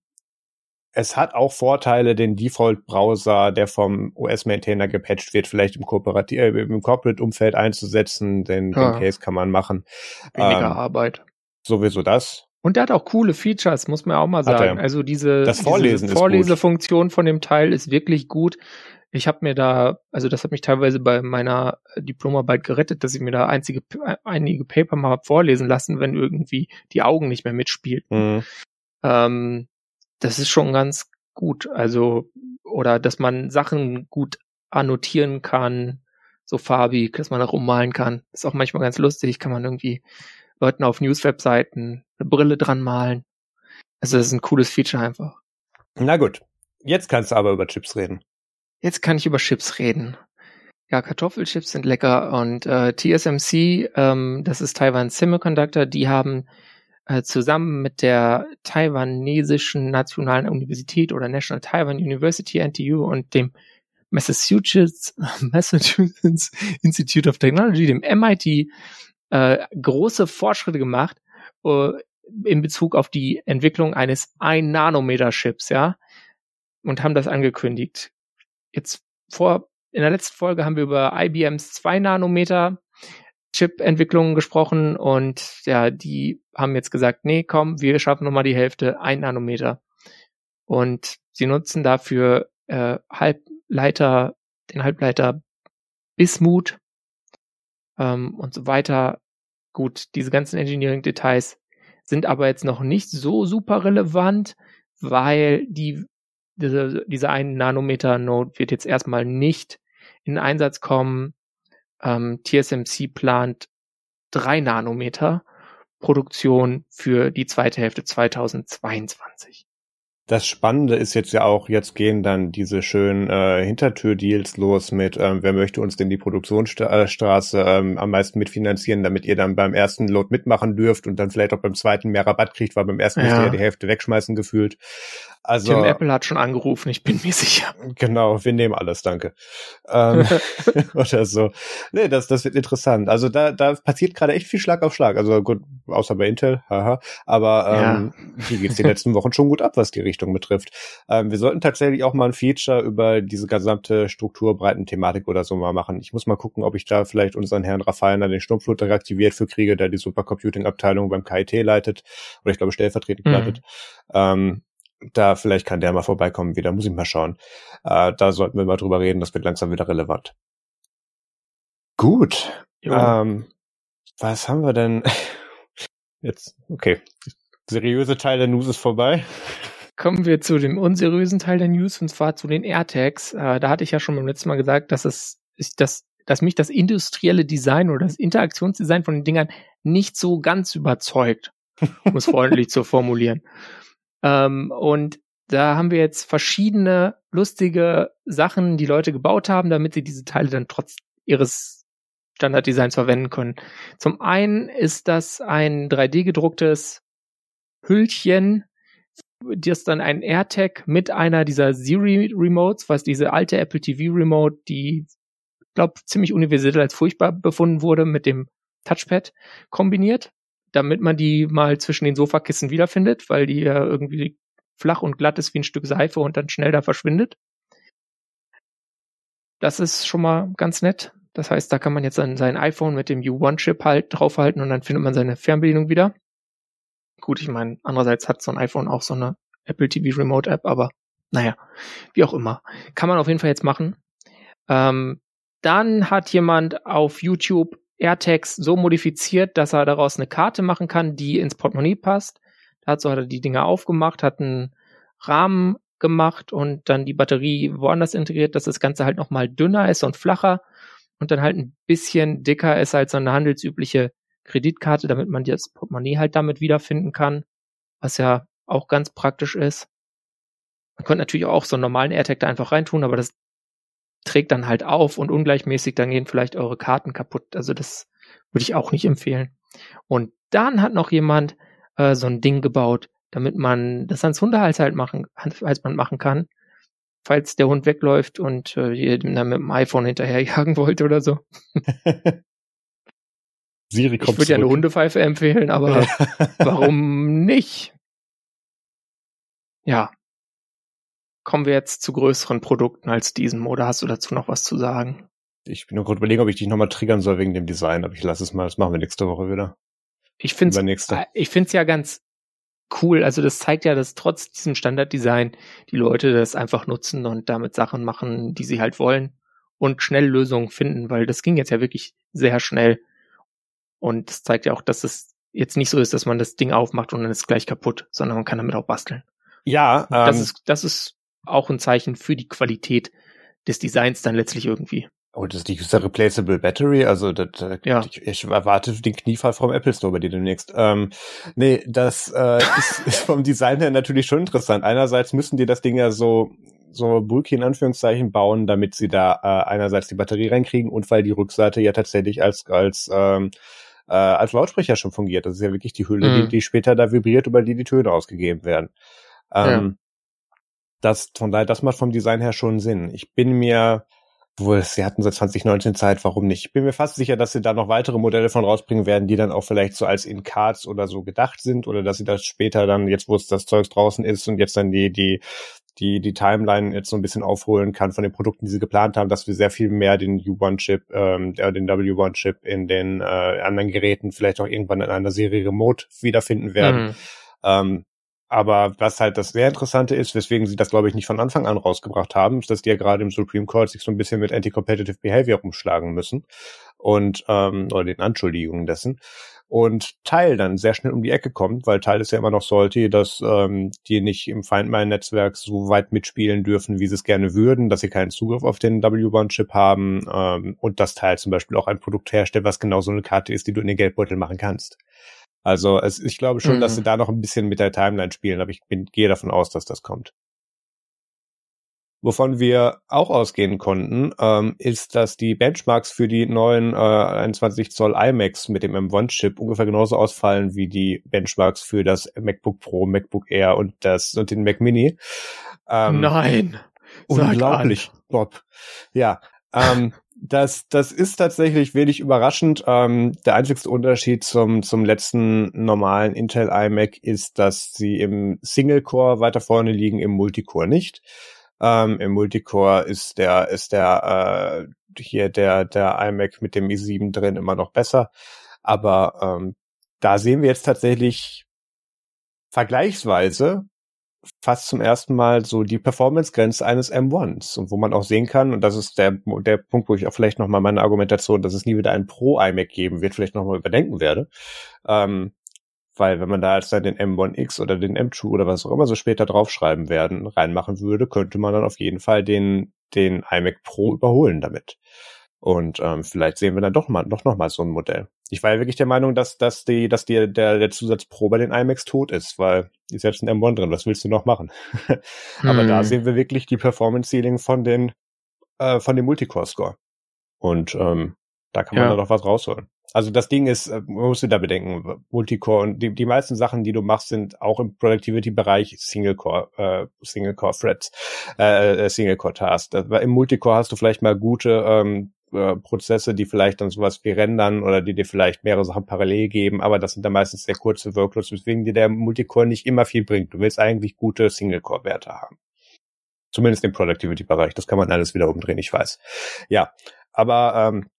es hat auch Vorteile, den Default-Browser, der vom US-Maintainer gepatcht wird, vielleicht im, Kooperativ äh, im Corporate-Umfeld einzusetzen, denn ja. den Case kann man machen. Weniger ähm, Arbeit. Sowieso das. Und der hat auch coole Features, muss man auch mal sagen. Also diese, das Vorlesen diese Vorlesefunktion von dem Teil ist wirklich gut. Ich habe mir da, also das hat mich teilweise bei meiner Diplomarbeit gerettet, dass ich mir da einzige, einige Paper mal vorlesen lassen, wenn irgendwie die Augen nicht mehr mitspielten. Mhm. Ähm, das ist schon ganz gut. Also, oder dass man Sachen gut annotieren kann, so farbig, dass man auch ummalen kann. Ist auch manchmal ganz lustig, kann man irgendwie Leuten auf News-Webseiten eine Brille dran malen. Also das ist ein cooles Feature einfach. Na gut, jetzt kannst du aber über Chips reden. Jetzt kann ich über Chips reden. Ja, Kartoffelchips sind lecker und äh, TSMC, ähm, das ist Taiwan Semiconductor, die haben zusammen mit der taiwanesischen Nationalen Universität oder National Taiwan University NTU und dem Massachusetts, <laughs> Massachusetts Institute of Technology, dem MIT, äh, große Fortschritte gemacht äh, in Bezug auf die Entwicklung eines 1 Nanometer Chips, ja, und haben das angekündigt. Jetzt vor in der letzten Folge haben wir über IBMs 2 Nanometer Chip-Entwicklungen gesprochen und ja, die haben jetzt gesagt, nee, komm, wir schaffen nochmal die Hälfte, ein Nanometer. Und sie nutzen dafür äh, Halbleiter, den Halbleiter Bismut ähm, und so weiter. Gut, diese ganzen Engineering-Details sind aber jetzt noch nicht so super relevant, weil die diese, diese ein Nanometer Node wird jetzt erstmal nicht in Einsatz kommen ähm, TSMC plant drei Nanometer Produktion für die zweite Hälfte 2022. Das Spannende ist jetzt ja auch, jetzt gehen dann diese schönen äh, Hintertür-Deals los mit, ähm, wer möchte uns denn die Produktionsstraße ähm, am meisten mitfinanzieren, damit ihr dann beim ersten Load mitmachen dürft und dann vielleicht auch beim zweiten mehr Rabatt kriegt, weil beim ersten ja. müsst ihr ja die Hälfte wegschmeißen gefühlt. Also, Tim Apple hat schon angerufen, ich bin mir sicher. Genau, wir nehmen alles, danke. Ähm, <laughs> <laughs> oder so. Nee, das, das wird interessant. Also da, da passiert gerade echt viel Schlag auf Schlag. Also gut, außer bei Intel, haha. Aber ähm, ja. hier geht's die letzten Wochen schon gut ab, was die Richtung <laughs> betrifft. Ähm, wir sollten tatsächlich auch mal ein Feature über diese gesamte Strukturbreiten-Thematik oder so mal machen. Ich muss mal gucken, ob ich da vielleicht unseren Herrn Raffaelner den Sturmflut reaktiviert für kriege, der die Supercomputing-Abteilung beim KIT leitet. Oder ich glaube stellvertretend mhm. leitet. Ähm, da vielleicht kann der mal vorbeikommen wieder, muss ich mal schauen. Äh, da sollten wir mal drüber reden, das wird langsam wieder relevant. Gut. Ähm, was haben wir denn <laughs> jetzt? Okay, seriöse Teil der News ist vorbei. Kommen wir zu dem unseriösen Teil der News und zwar zu den AirTags. Äh, da hatte ich ja schon beim letzten Mal gesagt, dass es ist das dass mich das industrielle Design oder das Interaktionsdesign von den Dingern nicht so ganz überzeugt, um es freundlich zu formulieren. <laughs> Ähm, und da haben wir jetzt verschiedene lustige Sachen, die Leute gebaut haben, damit sie diese Teile dann trotz ihres Standarddesigns verwenden können. Zum einen ist das ein 3D gedrucktes Hüllchen das dann ein AirTag mit einer dieser Siri Remotes, was diese alte Apple TV Remote, die glaube ziemlich universell als furchtbar befunden wurde, mit dem Touchpad kombiniert, damit man die mal zwischen den Sofakissen wiederfindet, weil die ja irgendwie flach und glatt ist wie ein Stück Seife und dann schnell da verschwindet. Das ist schon mal ganz nett. Das heißt, da kann man jetzt dann sein iPhone mit dem U1-Chip halt draufhalten und dann findet man seine Fernbedienung wieder. Gut, ich meine, andererseits hat so ein iPhone auch so eine Apple TV Remote App, aber naja, wie auch immer. Kann man auf jeden Fall jetzt machen. Ähm, dann hat jemand auf YouTube AirTags so modifiziert, dass er daraus eine Karte machen kann, die ins Portemonnaie passt. Dazu hat er die Dinger aufgemacht, hat einen Rahmen gemacht und dann die Batterie woanders integriert, dass das Ganze halt nochmal dünner ist und flacher und dann halt ein bisschen dicker ist als so eine handelsübliche Kreditkarte, damit man das Portemonnaie halt damit wiederfinden kann, was ja auch ganz praktisch ist. Man könnte natürlich auch so einen normalen AirTag da einfach reintun, aber das trägt dann halt auf und ungleichmäßig, dann gehen vielleicht eure Karten kaputt. Also das würde ich auch nicht empfehlen. Und dann hat noch jemand äh, so ein Ding gebaut, damit man das ans Hundehals halt machen, als man machen kann, falls der Hund wegläuft und äh, dann mit dem iPhone hinterherjagen <laughs> wollte oder so. <laughs> Siri kommt ich würde ja eine Hundepfeife empfehlen, aber <laughs> warum nicht? Ja. Kommen wir jetzt zu größeren Produkten als diesem oder hast du dazu noch was zu sagen? Ich bin nur gerade überlegen, ob ich dich nochmal triggern soll wegen dem Design, aber ich lasse es mal, das machen wir nächste Woche wieder. Ich finde es äh, ich find's ja ganz cool. Also das zeigt ja, dass trotz diesem Standarddesign die Leute das einfach nutzen und damit Sachen machen, die sie halt wollen und schnell Lösungen finden, weil das ging jetzt ja wirklich sehr schnell. Und das zeigt ja auch, dass es jetzt nicht so ist, dass man das Ding aufmacht und dann ist es gleich kaputt, sondern man kann damit auch basteln. Ja, ähm, das ist das ist auch ein Zeichen für die Qualität des Designs dann letztlich irgendwie. Oh, das ist die Replaceable Battery, also das, ja. ich, ich erwarte den Kniefall vom Apple Store bei dir demnächst. Ähm, nee, das äh, <laughs> ist, ist vom Design her natürlich schon interessant. Einerseits müssen die das Ding ja so so Bulky in Anführungszeichen bauen, damit sie da äh, einerseits die Batterie reinkriegen und weil die Rückseite ja tatsächlich als als ähm, äh, als Lautsprecher schon fungiert. Das ist ja wirklich die Hülle, mhm. die, die später da vibriert, über die die Töne ausgegeben werden. Ähm, ja. Das von daher, das macht vom Design her schon Sinn. Ich bin mir wohl, sie hatten seit 2019 Zeit, warum nicht? Ich bin mir fast sicher, dass sie da noch weitere Modelle von rausbringen werden, die dann auch vielleicht so als in Cards oder so gedacht sind oder dass sie das später dann, jetzt wo es das Zeugs draußen ist und jetzt dann die, die, die, die Timeline jetzt so ein bisschen aufholen kann von den Produkten, die sie geplant haben, dass wir sehr viel mehr den U1-Chip, ähm, den W1-Chip in den äh, anderen Geräten vielleicht auch irgendwann in einer Serie Remote wiederfinden werden. Mhm. Ähm, aber was halt das sehr Interessante ist, weswegen sie das, glaube ich, nicht von Anfang an rausgebracht haben, ist, dass die ja gerade im Supreme Court sich so ein bisschen mit Anti-Competitive Behavior rumschlagen müssen und ähm, oder den Anschuldigungen dessen. Und Teil dann sehr schnell um die Ecke kommt, weil Teil ist ja immer noch sollte, dass ähm, die nicht im Feindmeilen-Netzwerk so weit mitspielen dürfen, wie sie es gerne würden, dass sie keinen Zugriff auf den W1-Chip haben ähm, und dass Teil zum Beispiel auch ein Produkt herstellt, was genau so eine Karte ist, die du in den Geldbeutel machen kannst. Also es, ich glaube schon, mhm. dass sie da noch ein bisschen mit der Timeline spielen, aber ich bin, gehe davon aus, dass das kommt. Wovon wir auch ausgehen konnten, ähm, ist, dass die Benchmarks für die neuen äh, 21 Zoll iMacs mit dem M1-Chip ungefähr genauso ausfallen wie die Benchmarks für das MacBook Pro, MacBook Air und das und den Mac Mini. Ähm, Nein. Unglaublich, Bob. Ja. Ähm, das, das ist tatsächlich wenig überraschend. Ähm, der einzigste Unterschied zum, zum letzten normalen Intel iMac ist, dass sie im Single-Core weiter vorne liegen, im Multicore nicht. Ähm, Im Multicore ist der, ist der, äh, hier der, der iMac mit dem i7 drin immer noch besser. Aber ähm, da sehen wir jetzt tatsächlich vergleichsweise fast zum ersten Mal so die Performance-Grenze eines M1s und wo man auch sehen kann, und das ist der, der Punkt, wo ich auch vielleicht nochmal meine Argumentation, dass es nie wieder ein Pro-iMac geben wird, vielleicht nochmal überdenken werde. Ähm, weil wenn man da jetzt dann den M1X oder den M2 oder was auch immer so später draufschreiben werden, reinmachen würde, könnte man dann auf jeden Fall den, den iMac Pro überholen damit. Und ähm, vielleicht sehen wir dann doch mal doch noch mal so ein Modell. Ich war ja wirklich der Meinung, dass, dass die, dass die, der, der Zusatz Pro bei den iMacs tot ist, weil ist jetzt ein M1 drin. Was willst du noch machen? <laughs> Aber hm. da sehen wir wirklich die Performance Ceiling von den äh, von dem Multicore Score. Und ähm, da kann man ja. dann noch was rausholen. Also das Ding ist, äh, man muss da bedenken, Multicore und die, die meisten Sachen, die du machst, sind auch im Productivity-Bereich Single-Core, äh, Single-Core-Threads, äh, äh Single-Core-Tasks. Im Multicore hast du vielleicht mal gute ähm, äh, Prozesse, die vielleicht dann sowas wie rendern oder die dir vielleicht mehrere Sachen parallel geben, aber das sind dann meistens sehr kurze Workloads, weswegen dir der Multicore nicht immer viel bringt. Du willst eigentlich gute Single-Core-Werte haben. Zumindest im Productivity-Bereich. Das kann man alles wieder umdrehen, ich weiß. Ja, aber ähm,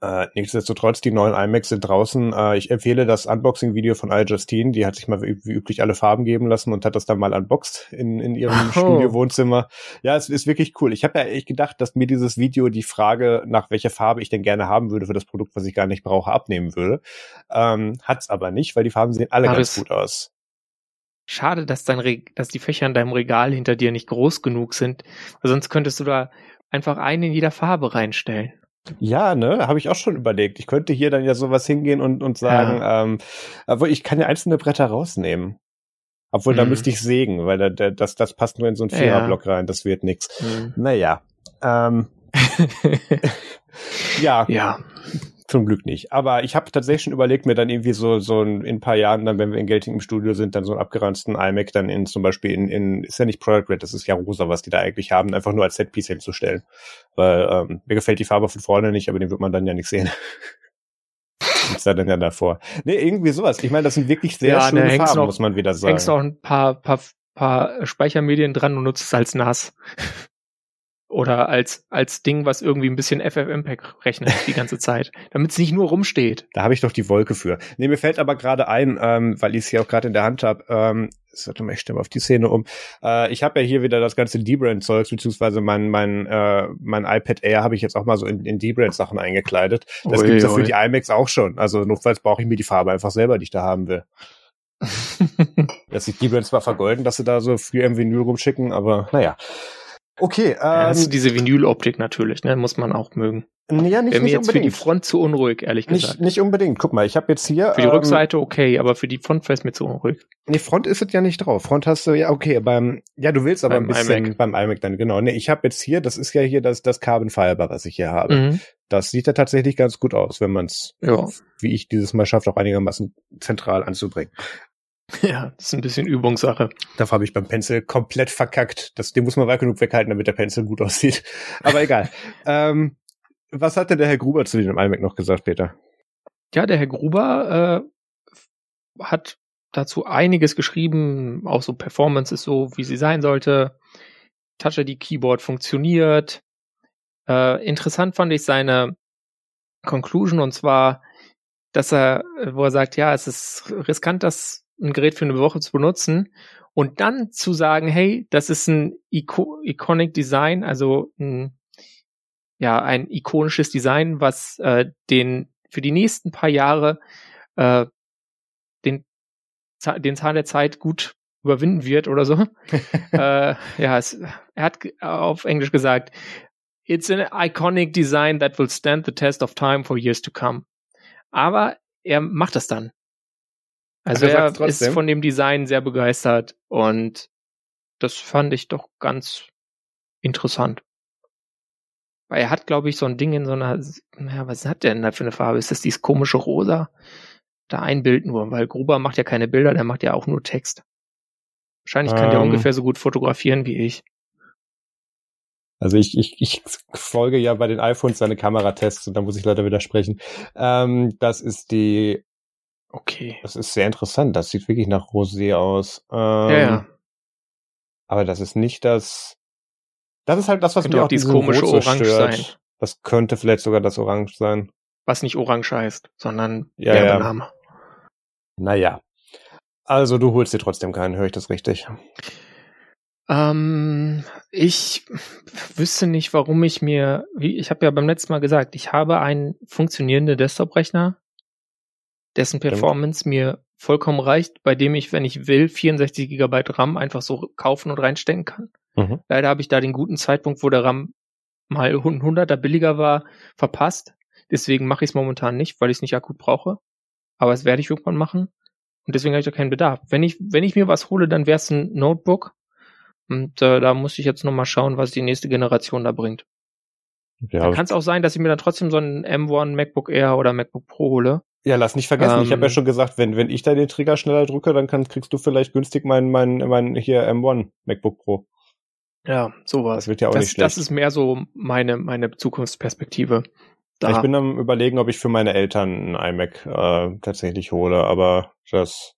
äh, nichtsdestotrotz, die neuen iMacs sind draußen. Äh, ich empfehle das Unboxing-Video von Al Justine. Die hat sich mal wie, üblich alle Farben geben lassen und hat das dann mal unboxed in, in ihrem oh. Studio-Wohnzimmer. Ja, es ist wirklich cool. Ich habe ja echt gedacht, dass mir dieses Video die Frage, nach welcher Farbe ich denn gerne haben würde für das Produkt, was ich gar nicht brauche, abnehmen würde. Ähm, hat's aber nicht, weil die Farben sehen alle aber ganz gut aus. Schade, dass, dein dass die Fächer in deinem Regal hinter dir nicht groß genug sind. Sonst könntest du da einfach einen in jeder Farbe reinstellen. Ja, ne, habe ich auch schon überlegt. Ich könnte hier dann ja sowas hingehen und, und sagen, ja. ähm, aber ich kann ja einzelne Bretter rausnehmen. Obwohl, mhm. da müsste ich sägen, weil da, da, das, das passt nur in so einen Viererblock ja. rein, das wird nix. Mhm. Naja. Ähm, <laughs> ja. Ja. Zum Glück nicht. Aber ich habe tatsächlich schon überlegt, mir dann irgendwie so, so ein, in ein paar Jahren, dann, wenn wir in Gelting im Studio sind, dann so einen abgeranzten iMac dann in zum Beispiel in, in ist ja nicht Product Red, das ist ja rosa, was die da eigentlich haben, einfach nur als Setpiece hinzustellen. Weil ähm, mir gefällt die Farbe von vorne nicht, aber den wird man dann ja nicht sehen. <laughs> ist da dann ja davor. Nee, irgendwie sowas. Ich meine, das sind wirklich sehr ja, schöne Farben, noch, muss man wieder sagen. Hängst noch ein paar, paar, paar Speichermedien dran und nutzt es als NAS oder als als Ding, was irgendwie ein bisschen FFmpeg rechnet die ganze <laughs> Zeit, damit es nicht nur rumsteht. Da habe ich doch die Wolke für. Nee, mir fällt aber gerade ein, ähm, weil ich es hier auch gerade in der Hand habe, ähm, warte mal, ich stimme auf die Szene um. Äh, ich habe ja hier wieder das ganze D-Brand-Zeugs, beziehungsweise mein, mein, äh, mein iPad Air habe ich jetzt auch mal so in, in D-Brand-Sachen eingekleidet. Das ui, gibt's ja für die iMacs auch schon. Also notfalls brauche ich mir die Farbe einfach selber, die ich da haben will. <laughs> dass sich D-Brand zwar vergolden, dass sie da so früh im Vinyl rumschicken, aber naja. Okay. Ähm, ja, hast du diese Vinyloptik natürlich, ne? Muss man auch mögen. Ja, nicht, Wäre mir jetzt unbedingt. für die Front zu unruhig, ehrlich gesagt. Nicht, nicht unbedingt. Guck mal, ich habe jetzt hier. Für die ähm, Rückseite okay, aber für die Front wäre es mir zu unruhig. Nee, Front ist es ja nicht drauf. Front hast du ja okay, beim ja, du willst aber beim ein bisschen iMac. beim iMac dann genau. Nee, ich habe jetzt hier, das ist ja hier das das Carbon Fiber, was ich hier habe. Mhm. Das sieht ja tatsächlich ganz gut aus, wenn man es, ja. wie ich dieses Mal schafft, auch einigermaßen zentral anzubringen. <laughs> Ja, das ist ein bisschen Übungssache. Dafür habe ich beim Pencil komplett verkackt. Das, den muss man weit genug weghalten, damit der Pencil gut <laughs> aussieht. Aber egal. ähm, was hat denn der Herr Gruber zu dem iMac noch gesagt, Peter? Ja, der Herr Gruber äh, hat dazu einiges geschrieben, auch so Performance ist so, wie sie sein sollte. Touch ID Keyboard funktioniert. Äh, interessant fand ich seine Conclusion und zwar, dass er, wo er sagt, ja, es ist riskant, das ein Gerät für eine Woche zu benutzen und dann zu sagen, hey, das ist ein Ico Iconic Design, also ein, ja, ein ikonisches Design, was äh, den für die nächsten paar Jahre äh, den, den Zahn der Zeit gut überwinden wird oder so. <laughs> äh, ja, es, er hat auf Englisch gesagt, It's an iconic design that will stand the test of time for years to come. Aber er macht das dann. Also er, er ist von dem Design sehr begeistert und das fand ich doch ganz interessant. Weil er hat, glaube ich, so ein Ding in so einer, ja, was hat der denn da für eine Farbe? Ist das dieses komische Rosa? Da ein Bild nur, weil Gruber macht ja keine Bilder, der macht ja auch nur Text. Wahrscheinlich kann ähm, der ungefähr so gut fotografieren wie ich. Also ich, ich, ich folge ja bei den iPhones seine Kameratests und da muss ich leider widersprechen. Ähm, das ist die Okay. Das ist sehr interessant. Das sieht wirklich nach Rosé aus. Ähm, ja, ja. Aber das ist nicht das. Das ist halt das, was könnte mir auch dieses komische Rot Orange stört. sein. Das könnte vielleicht sogar das Orange sein. Was nicht Orange heißt, sondern ja, der ja. Name. Naja. Also du holst dir trotzdem keinen, höre ich das richtig? Ähm, ich wüsste nicht, warum ich mir, wie ich habe ja beim letzten Mal gesagt, ich habe einen funktionierenden Desktop-Rechner dessen Performance mir vollkommen reicht, bei dem ich, wenn ich will, 64 Gigabyte RAM einfach so kaufen und reinstecken kann. Mhm. Leider habe ich da den guten Zeitpunkt, wo der RAM mal 100er billiger war, verpasst. Deswegen mache ich es momentan nicht, weil ich es nicht akut brauche. Aber es werde ich irgendwann machen. Und deswegen habe ich da keinen Bedarf. Wenn ich, wenn ich mir was hole, dann wäre es ein Notebook. Und äh, da muss ich jetzt nochmal schauen, was die nächste Generation da bringt. Ja, kann es auch sein, dass ich mir dann trotzdem so einen M1 MacBook Air oder MacBook Pro hole. Ja, lass nicht vergessen, ähm, ich habe ja schon gesagt, wenn, wenn ich da den Trigger schneller drücke, dann kann, kriegst du vielleicht günstig mein, mein, mein hier M1 MacBook Pro. Ja, sowas. Das wird ja auch das, nicht schlecht. Das ist mehr so meine, meine Zukunftsperspektive. Da. Ich bin am überlegen, ob ich für meine Eltern einen iMac äh, tatsächlich hole, aber das.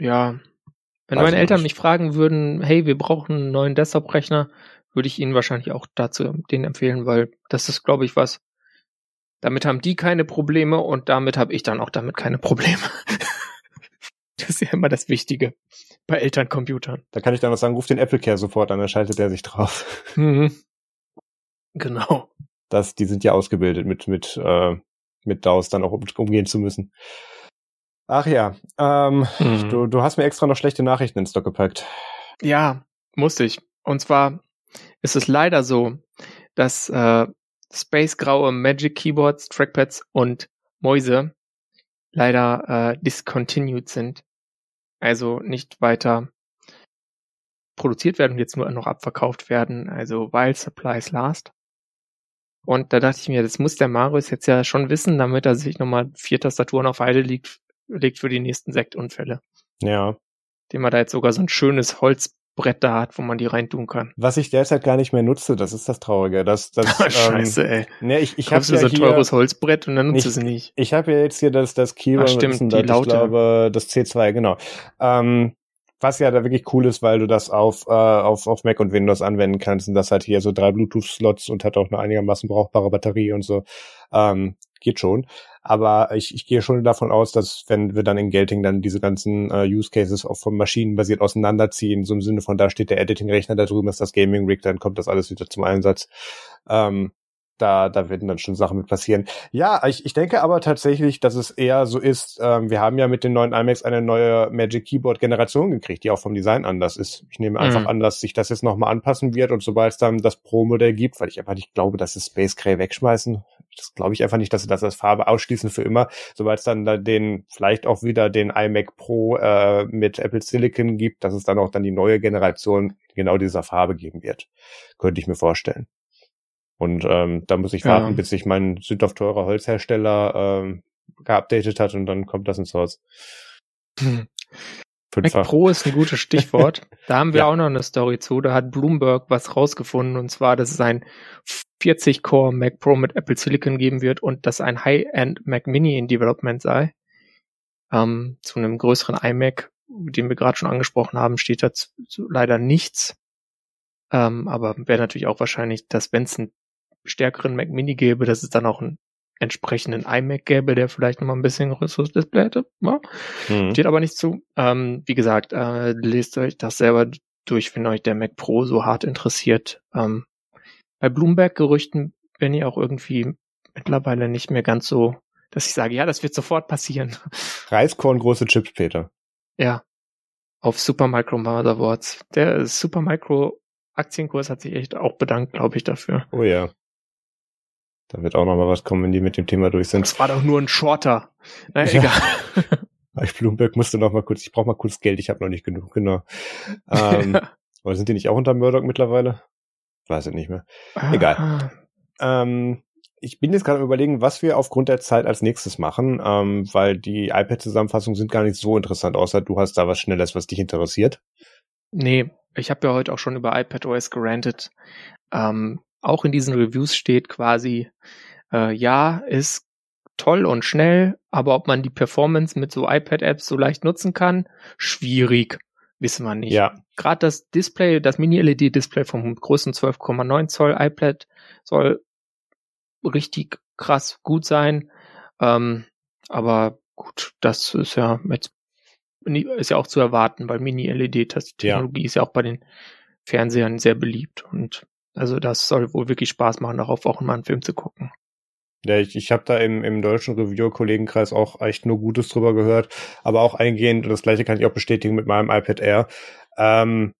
Ja. Wenn meine Eltern nicht. mich fragen würden, hey, wir brauchen einen neuen Desktop-Rechner, würde ich ihnen wahrscheinlich auch dazu den empfehlen, weil das ist, glaube ich, was. Damit haben die keine Probleme und damit habe ich dann auch damit keine Probleme. <laughs> das ist ja immer das Wichtige bei Elterncomputern. Da kann ich dann noch sagen, ruf den Apple Care sofort an, dann schaltet er sich drauf. Mhm. <laughs> Genau dass die sind ja ausgebildet, mit, mit, äh, mit DAOs dann auch um, umgehen zu müssen. Ach ja, ähm, mhm. du, du hast mir extra noch schlechte Nachrichten ins Stock gepackt. Ja, musste ich. Und zwar ist es leider so, dass äh, spacegraue Magic Keyboards, Trackpads und Mäuse leider äh, discontinued sind. Also nicht weiter produziert werden und jetzt nur noch abverkauft werden. Also while supplies last. Und da dachte ich mir, das muss der Marius jetzt ja schon wissen, damit er sich nochmal vier Tastaturen auf Heide legt, legt für die nächsten Sektunfälle. Ja. Dem man da jetzt sogar so ein schönes Holzbrett da hat, wo man die reintun kann. Was ich derzeit gar nicht mehr nutze, das ist das Traurige. Das, das, <laughs> ähm, Scheiße, ey. Ne, ich, ich habe ja so ein teures Holzbrett und dann nutze es nicht. Ich habe ja jetzt hier das, das Keyboard, Ach, stimmt, die ich glaube, das C2, genau. Ähm, was ja da wirklich cool ist, weil du das auf, äh, auf, auf Mac und Windows anwenden kannst und das hat hier so drei Bluetooth-Slots und hat auch eine einigermaßen brauchbare Batterie und so. Ähm, geht schon. Aber ich, ich gehe schon davon aus, dass wenn wir dann in Gelting dann diese ganzen äh, Use Cases auch vom Maschinenbasiert auseinanderziehen, so im Sinne von da steht der Editing-Rechner, da drüben ist das Gaming-Rig, dann kommt das alles wieder zum Einsatz. Ähm, da, da werden dann schon Sachen mit passieren. Ja, ich, ich denke aber tatsächlich, dass es eher so ist, ähm, wir haben ja mit den neuen iMacs eine neue Magic Keyboard Generation gekriegt, die auch vom Design anders ist. Ich nehme einfach mhm. an, dass sich das jetzt nochmal anpassen wird und sobald es dann das Pro-Modell gibt, weil ich einfach nicht glaube, dass sie Space Gray wegschmeißen, das glaube ich einfach nicht, dass sie das als Farbe ausschließen für immer, sobald es dann da den, vielleicht auch wieder den iMac Pro äh, mit Apple Silicon gibt, dass es dann auch dann die neue Generation genau dieser Farbe geben wird. Könnte ich mir vorstellen. Und ähm, da muss ich warten, ja. bis sich mein sündhaft teurer Holzhersteller ähm, geupdatet hat und dann kommt das ins Haus. Hm. <laughs> Mac Pro ist ein gutes Stichwort. <laughs> Da haben wir ja. auch noch eine Story zu. Da hat Bloomberg was rausgefunden und zwar, dass es ein 40-Core Mac Pro mit Apple Silicon geben wird und dass ein High-End Mac Mini in Development sei. Ähm, zu einem größeren iMac, den wir gerade schon angesprochen haben, steht dazu leider nichts. Ähm, aber wäre natürlich auch wahrscheinlich, dass wenn es ein stärkeren Mac Mini gäbe, dass es dann auch einen entsprechenden iMac gäbe, der vielleicht noch mal ein bisschen größeres Display hätte. Ja. Mhm. Steht aber nicht zu. Ähm, wie gesagt, äh, lest euch das selber durch, wenn euch der Mac Pro so hart interessiert. Ähm, bei Bloomberg-Gerüchten bin ich auch irgendwie mittlerweile nicht mehr ganz so, dass ich sage, ja, das wird sofort passieren. <laughs> Reiskorn große Chips, Peter. Ja. Auf Supermicro Motherboards. Der Supermicro Aktienkurs hat sich echt auch bedankt, glaube ich, dafür. Oh ja. Da wird auch noch mal was kommen, wenn die mit dem Thema durch sind. Das war doch nur ein Shorter. Na, ja. egal. <laughs> Ich Bloomberg musste noch mal kurz, ich brauche mal kurz Geld, ich habe noch nicht genug, genau. Ähm, <laughs> oder sind die nicht auch unter Murdoch mittlerweile? Weiß ich nicht mehr. Egal. Ähm, ich bin jetzt gerade überlegen, was wir aufgrund der Zeit als nächstes machen, ähm, weil die iPad-Zusammenfassungen sind gar nicht so interessant, außer du hast da was Schnelles, was dich interessiert. Nee, ich habe ja heute auch schon über iPadOS gerantet. Ähm, auch in diesen Reviews steht quasi, äh, ja, ist toll und schnell, aber ob man die Performance mit so iPad-Apps so leicht nutzen kann, schwierig, wissen wir nicht. Ja. Gerade das Display, das Mini-LED-Display vom großen 12,9 Zoll iPad soll richtig krass gut sein. Ähm, aber gut, das ist ja jetzt ist ja auch zu erwarten, weil Mini-LED-Technologie ja. ist ja auch bei den Fernsehern sehr beliebt und also das soll wohl wirklich Spaß machen, darauf auch mal einen Film zu gucken. Ja, ich, ich habe da im, im deutschen Reviewer-Kollegenkreis auch echt nur Gutes drüber gehört, aber auch eingehend, und das gleiche kann ich auch bestätigen mit meinem iPad Air. Ähm,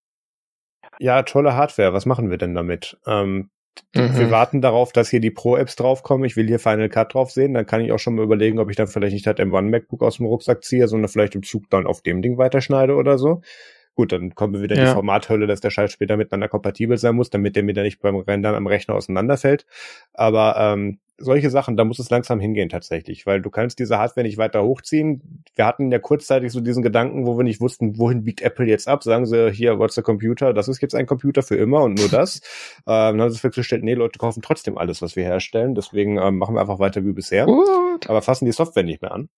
ja, tolle Hardware, was machen wir denn damit? Ähm, mhm. Wir warten darauf, dass hier die Pro-Apps draufkommen. Ich will hier Final Cut drauf sehen. Dann kann ich auch schon mal überlegen, ob ich dann vielleicht nicht halt M1 MacBook aus dem Rucksack ziehe, sondern vielleicht im Zug dann auf dem Ding weiterschneide oder so. Gut, dann kommen wir wieder ja. die Formathölle, dass der Scheiß später miteinander kompatibel sein muss, damit der mir dann nicht beim Rendern am Rechner auseinanderfällt. Aber ähm, solche Sachen, da muss es langsam hingehen tatsächlich, weil du kannst diese Hardware nicht weiter hochziehen. Wir hatten ja kurzzeitig so diesen Gedanken, wo wir nicht wussten, wohin biegt Apple jetzt ab. Sagen sie, hier, what's the computer? Das ist jetzt ein Computer für immer und nur das. <laughs> ähm, dann haben sie festgestellt, nee, Leute kaufen trotzdem alles, was wir herstellen. Deswegen ähm, machen wir einfach weiter wie bisher. What? Aber fassen die Software nicht mehr an.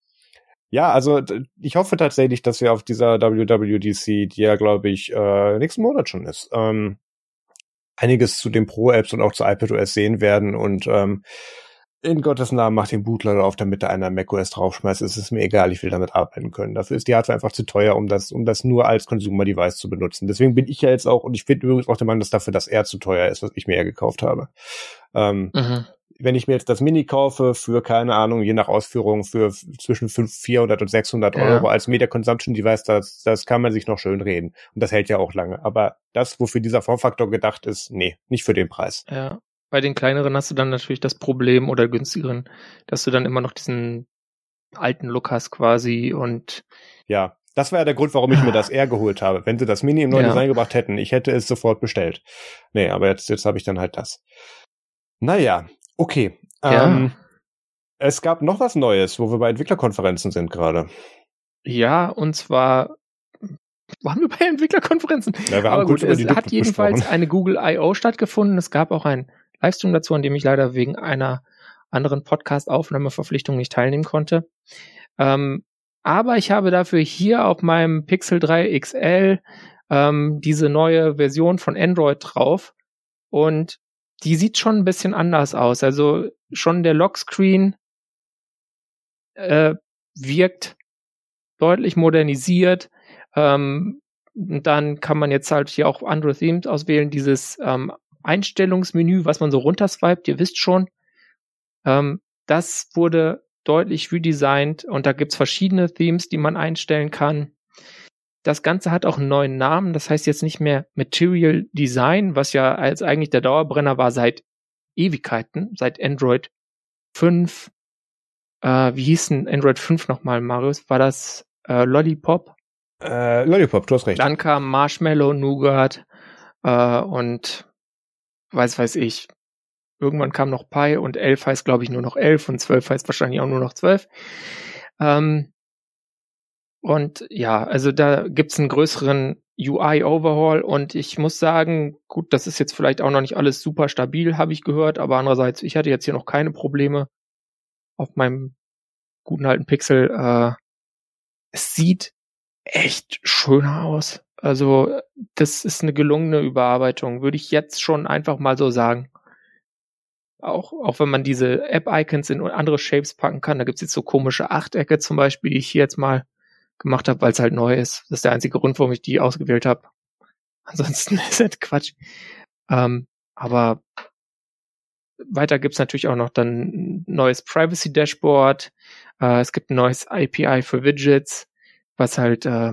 Ja, also ich hoffe tatsächlich, dass wir auf dieser WWDC, die ja, glaube ich, äh, nächsten Monat schon ist, ähm, einiges zu den Pro-Apps und auch zu iPadOS sehen werden und ähm, in Gottes Namen mach den Bootloader auf, damit da einer macOS draufschmeißt. Es ist mir egal, ich will damit arbeiten können. Dafür ist die Hardware einfach zu teuer, um das, um das nur als Consumer-Device zu benutzen. Deswegen bin ich ja jetzt auch, und ich finde übrigens auch der Meinung, dass dafür das R zu teuer ist, was ich mir ja gekauft habe. Ähm, mhm wenn ich mir jetzt das Mini kaufe für, keine Ahnung, je nach Ausführung, für zwischen 5, 400 und 600 ja. Euro als Media Consumption Device, das, das kann man sich noch schön reden. Und das hält ja auch lange. Aber das, wofür dieser Formfaktor gedacht ist, nee, nicht für den Preis. Ja. Bei den kleineren hast du dann natürlich das Problem oder günstigeren, dass du dann immer noch diesen alten Look hast quasi und ja, das war ja der Grund, warum ich mir das <laughs> R geholt habe. Wenn sie das Mini im neuen ja. Design gebracht hätten, ich hätte es sofort bestellt. Nee, aber jetzt, jetzt habe ich dann halt das. Naja, Okay. Ja. Ähm, es gab noch was Neues, wo wir bei Entwicklerkonferenzen sind gerade. Ja, und zwar waren wir bei Entwicklerkonferenzen. Ja, wir haben Aber gut, es hat jedenfalls besprochen. eine Google I.O. stattgefunden. Es gab auch einen Livestream dazu, an dem ich leider wegen einer anderen Podcast-Aufnahmeverpflichtung nicht teilnehmen konnte. Ähm, aber ich habe dafür hier auf meinem Pixel 3 XL ähm, diese neue Version von Android drauf. Und die sieht schon ein bisschen anders aus. Also schon der Lockscreen äh, wirkt deutlich modernisiert. Ähm, dann kann man jetzt halt hier auch andere Themes auswählen. Dieses ähm, Einstellungsmenü, was man so runterswiped, ihr wisst schon. Ähm, das wurde deutlich redesigned und da gibt's verschiedene Themes, die man einstellen kann. Das Ganze hat auch einen neuen Namen. Das heißt jetzt nicht mehr Material Design, was ja als eigentlich der Dauerbrenner war seit Ewigkeiten, seit Android 5. Äh, wie hieß denn Android 5 nochmal, Marius? War das äh, Lollipop? Äh, Lollipop, du hast recht. Dann kam Marshmallow, Nougat äh, und weiß weiß ich. Irgendwann kam noch Pi und 11 heißt glaube ich nur noch 11 und 12 heißt wahrscheinlich auch nur noch 12. Ähm, und ja, also da gibt's einen größeren UI-Overhaul und ich muss sagen, gut, das ist jetzt vielleicht auch noch nicht alles super stabil, habe ich gehört, aber andererseits, ich hatte jetzt hier noch keine Probleme auf meinem guten alten Pixel. Äh, es sieht echt schöner aus. Also das ist eine gelungene Überarbeitung, würde ich jetzt schon einfach mal so sagen. Auch, auch wenn man diese App-Icons in andere Shapes packen kann, da gibt's jetzt so komische Achtecke zum Beispiel, die ich hier jetzt mal gemacht habe, weil es halt neu ist. Das ist der einzige Grund, warum ich die ausgewählt habe. <laughs> Ansonsten <laughs> ist halt Quatsch. Ähm, aber weiter gibt's natürlich auch noch dann ein neues Privacy Dashboard. Äh, es gibt ein neues API für Widgets, was halt äh,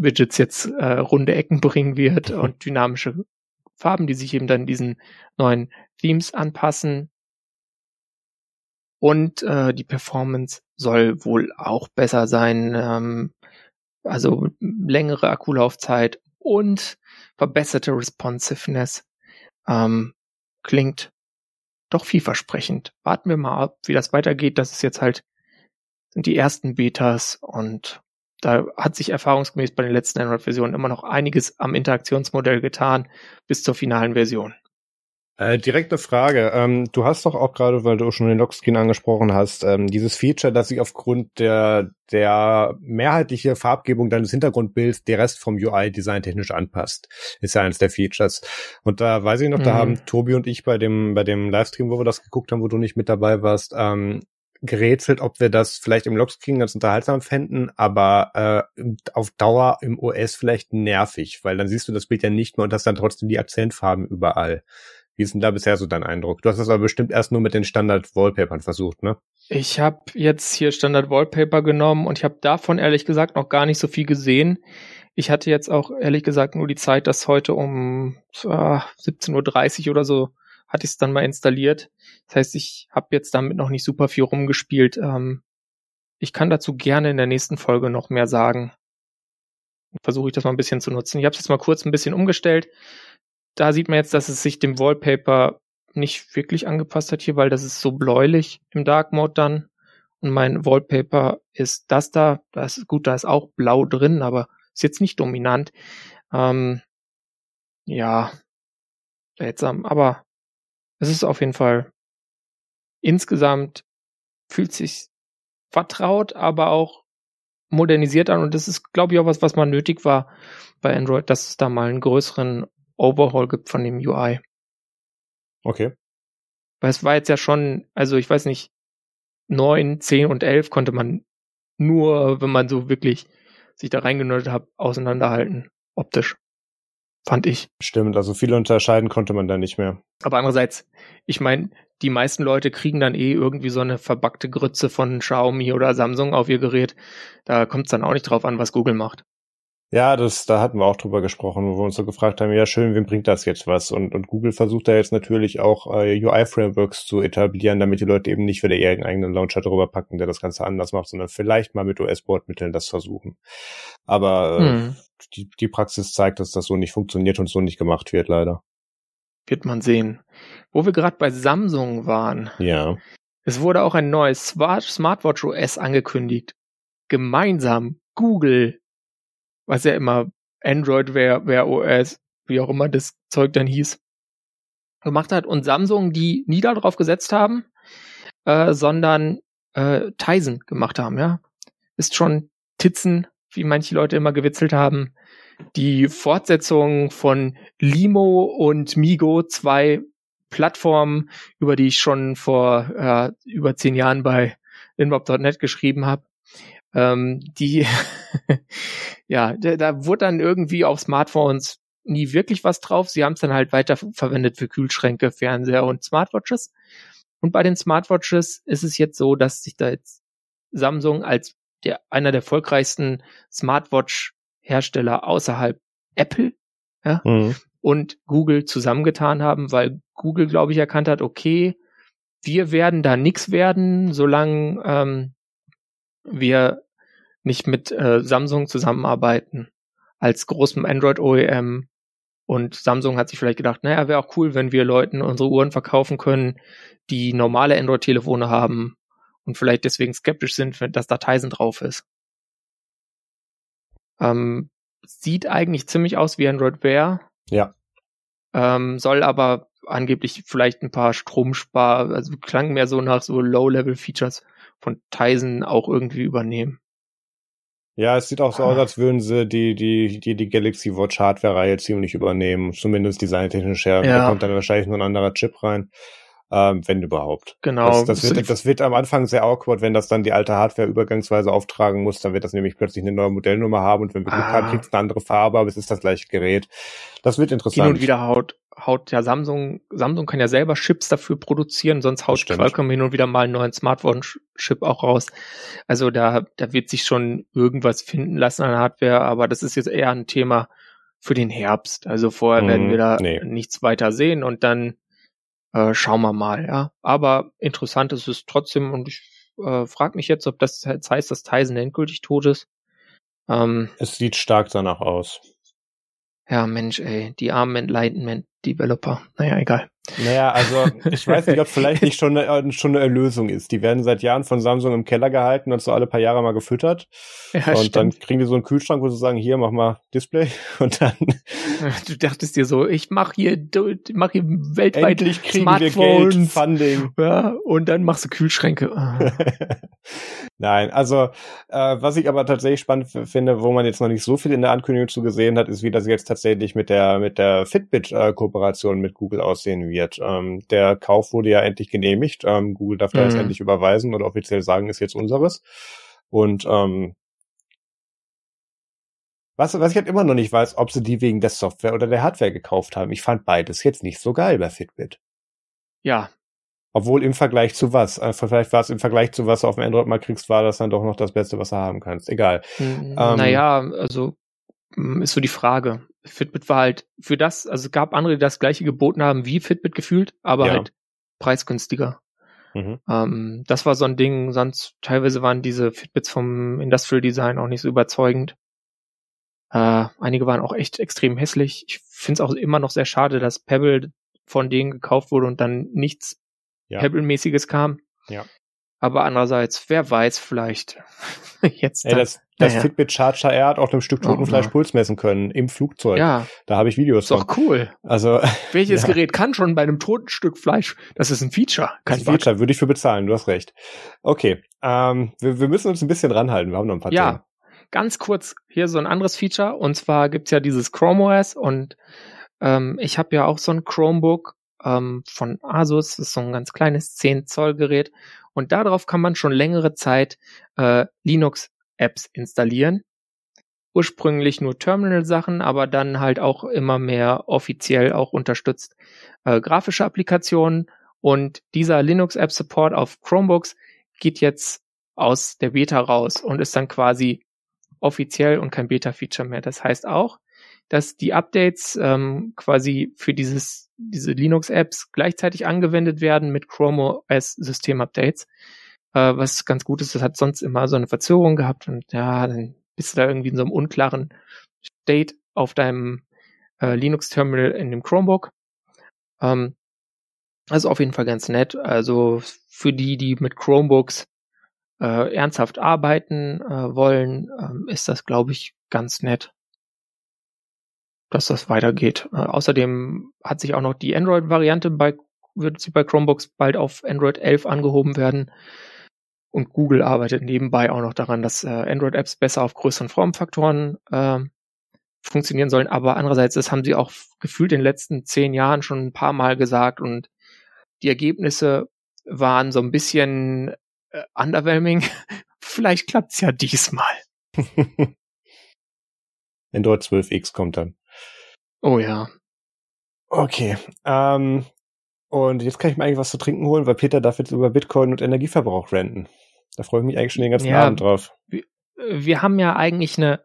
Widgets jetzt äh, runde Ecken bringen wird und dynamische Farben, die sich eben dann diesen neuen Themes anpassen. Und äh, die Performance soll wohl auch besser sein. Ähm, also längere Akkulaufzeit und verbesserte Responsiveness. Ähm, klingt doch vielversprechend. Warten wir mal ab, wie das weitergeht. Das ist jetzt halt, sind die ersten Betas und da hat sich erfahrungsgemäß bei den letzten Android-Versionen immer noch einiges am Interaktionsmodell getan bis zur finalen Version. Äh, direkte Frage. Ähm, du hast doch auch gerade, weil du schon den Lockscreen angesprochen hast, ähm, dieses Feature, dass sich aufgrund der, der mehrheitliche Farbgebung deines Hintergrundbilds der Rest vom UI designtechnisch anpasst. Ist ja eines der Features. Und da weiß ich noch, mhm. da haben Tobi und ich bei dem, bei dem Livestream, wo wir das geguckt haben, wo du nicht mit dabei warst, ähm, gerätselt, ob wir das vielleicht im Lockscreen ganz unterhaltsam fänden, aber äh, auf Dauer im OS vielleicht nervig, weil dann siehst du das Bild ja nicht mehr und hast dann trotzdem die Akzentfarben überall. Wie ist denn da bisher so dein Eindruck? Du hast das aber bestimmt erst nur mit den Standard-Wallpapern versucht, ne? Ich habe jetzt hier Standard-Wallpaper genommen und ich habe davon ehrlich gesagt noch gar nicht so viel gesehen. Ich hatte jetzt auch ehrlich gesagt nur die Zeit, dass heute um äh, 17.30 Uhr oder so hatte ich es dann mal installiert. Das heißt, ich habe jetzt damit noch nicht super viel rumgespielt. Ähm, ich kann dazu gerne in der nächsten Folge noch mehr sagen. versuche ich das mal ein bisschen zu nutzen. Ich habe es jetzt mal kurz ein bisschen umgestellt. Da sieht man jetzt, dass es sich dem Wallpaper nicht wirklich angepasst hat hier, weil das ist so bläulich im Dark Mode dann. Und mein Wallpaper ist das da. Das ist gut, da ist auch blau drin, aber ist jetzt nicht dominant. Ähm, ja, seltsam, aber es ist auf jeden Fall insgesamt fühlt sich vertraut, aber auch modernisiert an und das ist, glaube ich, auch was, was mal nötig war bei Android, dass es da mal einen größeren Overhaul gibt von dem UI. Okay. Weil es war jetzt ja schon, also ich weiß nicht, neun, zehn und elf konnte man nur, wenn man so wirklich sich da reingenördet hat, auseinanderhalten, optisch. Fand ich. Stimmt, also viele unterscheiden konnte man da nicht mehr. Aber andererseits, ich meine, die meisten Leute kriegen dann eh irgendwie so eine verbackte Grütze von Xiaomi oder Samsung auf ihr Gerät. Da kommt es dann auch nicht drauf an, was Google macht. Ja, das, da hatten wir auch drüber gesprochen, wo wir uns so gefragt haben, ja schön, wem bringt das jetzt was? Und, und Google versucht da jetzt natürlich auch äh, UI-Frameworks zu etablieren, damit die Leute eben nicht wieder ihren eigenen Launcher drüber packen, der das Ganze anders macht, sondern vielleicht mal mit US-Bordmitteln das versuchen. Aber äh, hm. die, die Praxis zeigt, dass das so nicht funktioniert und so nicht gemacht wird, leider. Wird man sehen. Wo wir gerade bei Samsung waren. Ja. Es wurde auch ein neues Smart Smartwatch OS angekündigt. Gemeinsam Google, was ja immer Android Wear, Wear OS, wie auch immer das Zeug dann hieß, gemacht hat und Samsung die nie darauf gesetzt haben, äh, sondern äh, Tizen gemacht haben, ja. Ist schon Titzen, wie manche Leute immer gewitzelt haben. Die Fortsetzung von Limo und Migo, zwei Plattformen, über die ich schon vor äh, über zehn Jahren bei inbob.net geschrieben habe. Ähm, die, <laughs> ja, da, da wurde dann irgendwie auf Smartphones nie wirklich was drauf. Sie haben es dann halt weiter verwendet für Kühlschränke, Fernseher und Smartwatches. Und bei den Smartwatches ist es jetzt so, dass sich da jetzt Samsung als der, einer der erfolgreichsten Smartwatch-Hersteller außerhalb Apple ja, mhm. und Google zusammengetan haben, weil Google, glaube ich, erkannt hat, okay, wir werden da nichts werden, solange ähm, wir nicht mit äh, Samsung zusammenarbeiten als großem Android OEM. Und Samsung hat sich vielleicht gedacht, naja, wäre auch cool, wenn wir Leuten unsere Uhren verkaufen können, die normale Android-Telefone haben und vielleicht deswegen skeptisch sind, dass da Tizen drauf ist. Ähm, sieht eigentlich ziemlich aus wie Android Wear. Ja. Ähm, soll aber angeblich vielleicht ein paar Stromspar, also klang mehr so nach so Low-Level-Features von Tizen auch irgendwie übernehmen. Ja, es sieht auch so aus, als würden sie die, die, die, die Galaxy Watch Hardware-Reihe ziemlich übernehmen. Zumindest designtechnisch her. Ja. Da kommt dann wahrscheinlich nur ein anderer Chip rein. Ähm, wenn überhaupt. Genau. Das, das, wird, das wird am Anfang sehr awkward, wenn das dann die alte Hardware übergangsweise auftragen muss. Dann wird das nämlich plötzlich eine neue Modellnummer haben und wenn wir Glück ah. haben, kriegt es eine andere Farbe, aber es ist das gleiche Gerät. Das wird interessant. Hin und wieder haut haut ja Samsung, Samsung kann ja selber Chips dafür produzieren, sonst haut Qualcomm hin und wieder mal einen neuen Smartphone-Chip auch raus. Also da, da wird sich schon irgendwas finden lassen an Hardware, aber das ist jetzt eher ein Thema für den Herbst. Also vorher hm, werden wir da nee. nichts weiter sehen und dann äh, schauen wir mal, ja. Aber interessant ist es trotzdem und ich äh, frage mich jetzt, ob das jetzt heißt, dass Tyson endgültig tot ist. Ähm, es sieht stark danach aus. Ja, Mensch, ey, die armen Enlightenment Developer. Naja, egal. Naja, also ich weiß nicht, ob vielleicht nicht schon eine, äh, schon eine Erlösung ist. Die werden seit Jahren von Samsung im Keller gehalten und so alle paar Jahre mal gefüttert. Ja, und stimmt. dann kriegen die so einen Kühlschrank, wo sie sagen, hier, mach mal Display <laughs> und dann. Du dachtest dir so, ich mach hier, mach hier weltweit Endlich kriegen Smartphones. wir Geld, Funding. Ja, und dann machst du Kühlschränke. <laughs> Nein, also äh, was ich aber tatsächlich spannend finde, wo man jetzt noch nicht so viel in der Ankündigung zu gesehen hat, ist, wie das jetzt tatsächlich mit der mit der Fitbit-Kooperation äh, mit Google aussehen wird. Ähm, der Kauf wurde ja endlich genehmigt. Ähm, Google darf mhm. da jetzt mhm. endlich überweisen oder offiziell sagen, ist jetzt unseres. Und ähm, was, was ich halt immer noch nicht weiß, ob sie die wegen der Software oder der Hardware gekauft haben. Ich fand beides jetzt nicht so geil bei Fitbit. Ja, obwohl im Vergleich zu was? Äh, vielleicht war es im Vergleich zu was du auf dem Android mal kriegst, war das dann doch noch das Beste, was du haben kannst. Egal. Ähm, naja, also mm, ist so die Frage. Fitbit war halt für das, also es gab andere, die das gleiche geboten haben wie Fitbit gefühlt, aber ja. halt preisgünstiger. Mhm. Ähm, das war so ein Ding, sonst teilweise waren diese Fitbits vom Industrial Design auch nicht so überzeugend. Äh, einige waren auch echt extrem hässlich. Ich finde es auch immer noch sehr schade, dass Pebble von denen gekauft wurde und dann nichts ja. Pebble-mäßiges kam. Ja. Aber andererseits, wer weiß, vielleicht <laughs> jetzt. Ey, das, das naja. Fitbit Charger R hat auch einem Stück Totenfleisch oh, Puls messen können im Flugzeug. Ja. Da habe ich Videos ist von. Doch cool. Also <laughs> welches ja. Gerät kann schon bei einem toten Stück Fleisch? Das ist ein Feature. Kein das Feature würde ich für bezahlen. Du hast recht. Okay, ähm, wir, wir müssen uns ein bisschen ranhalten. Wir haben noch ein paar ja. Themen. Ganz kurz hier so ein anderes Feature und zwar gibt's ja dieses Chrome OS und ähm, ich habe ja auch so ein Chromebook ähm, von Asus, das ist so ein ganz kleines 10 Zoll Gerät und darauf kann man schon längere Zeit äh, Linux-Apps installieren. Ursprünglich nur Terminal-Sachen, aber dann halt auch immer mehr offiziell auch unterstützt äh, grafische Applikationen. Und dieser Linux-App-Support auf Chromebooks geht jetzt aus der Beta raus und ist dann quasi offiziell und kein Beta-Feature mehr. Das heißt auch, dass die Updates ähm, quasi für dieses, diese Linux-Apps gleichzeitig angewendet werden mit Chrome OS System-Updates, äh, was ganz gut ist. Das hat sonst immer so eine Verzögerung gehabt und ja, dann bist du da irgendwie in so einem unklaren State auf deinem äh, Linux-Terminal in dem Chromebook. Ähm, also auf jeden Fall ganz nett. Also für die, die mit Chromebooks äh, ernsthaft arbeiten äh, wollen, äh, ist das, glaube ich, ganz nett, dass das weitergeht. Äh, außerdem hat sich auch noch die Android-Variante bei, wird sie bei Chromebooks bald auf Android 11 angehoben werden. Und Google arbeitet nebenbei auch noch daran, dass äh, Android-Apps besser auf größeren Formfaktoren äh, funktionieren sollen. Aber andererseits, das haben sie auch gefühlt in den letzten zehn Jahren schon ein paar Mal gesagt und die Ergebnisse waren so ein bisschen äh, underwhelming. <laughs> Vielleicht klappt's ja diesmal. <laughs> Android 12X kommt dann. Oh ja. Okay. Ähm, und jetzt kann ich mir eigentlich was zu trinken holen, weil Peter darf jetzt über Bitcoin und Energieverbrauch renten. Da freue ich mich eigentlich schon den ganzen ja, Abend drauf. Wir, wir haben ja eigentlich eine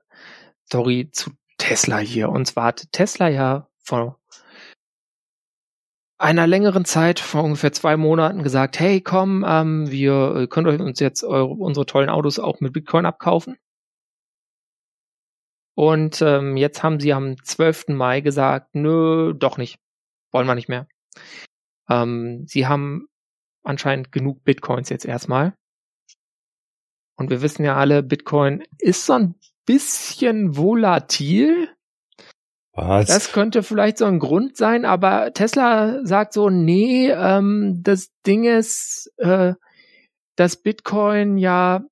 Story zu Tesla hier. Und zwar hat Tesla ja vor einer längeren Zeit, vor ungefähr zwei Monaten, gesagt, hey, komm, ähm, wir könnt euch uns jetzt eure, unsere tollen Autos auch mit Bitcoin abkaufen. Und ähm, jetzt haben sie am 12. Mai gesagt, nö, doch nicht. Wollen wir nicht mehr. Ähm, sie haben anscheinend genug Bitcoins jetzt erstmal. Und wir wissen ja alle, Bitcoin ist so ein bisschen volatil. Was? Das könnte vielleicht so ein Grund sein, aber Tesla sagt so, nee, ähm, das Ding ist, äh, dass Bitcoin ja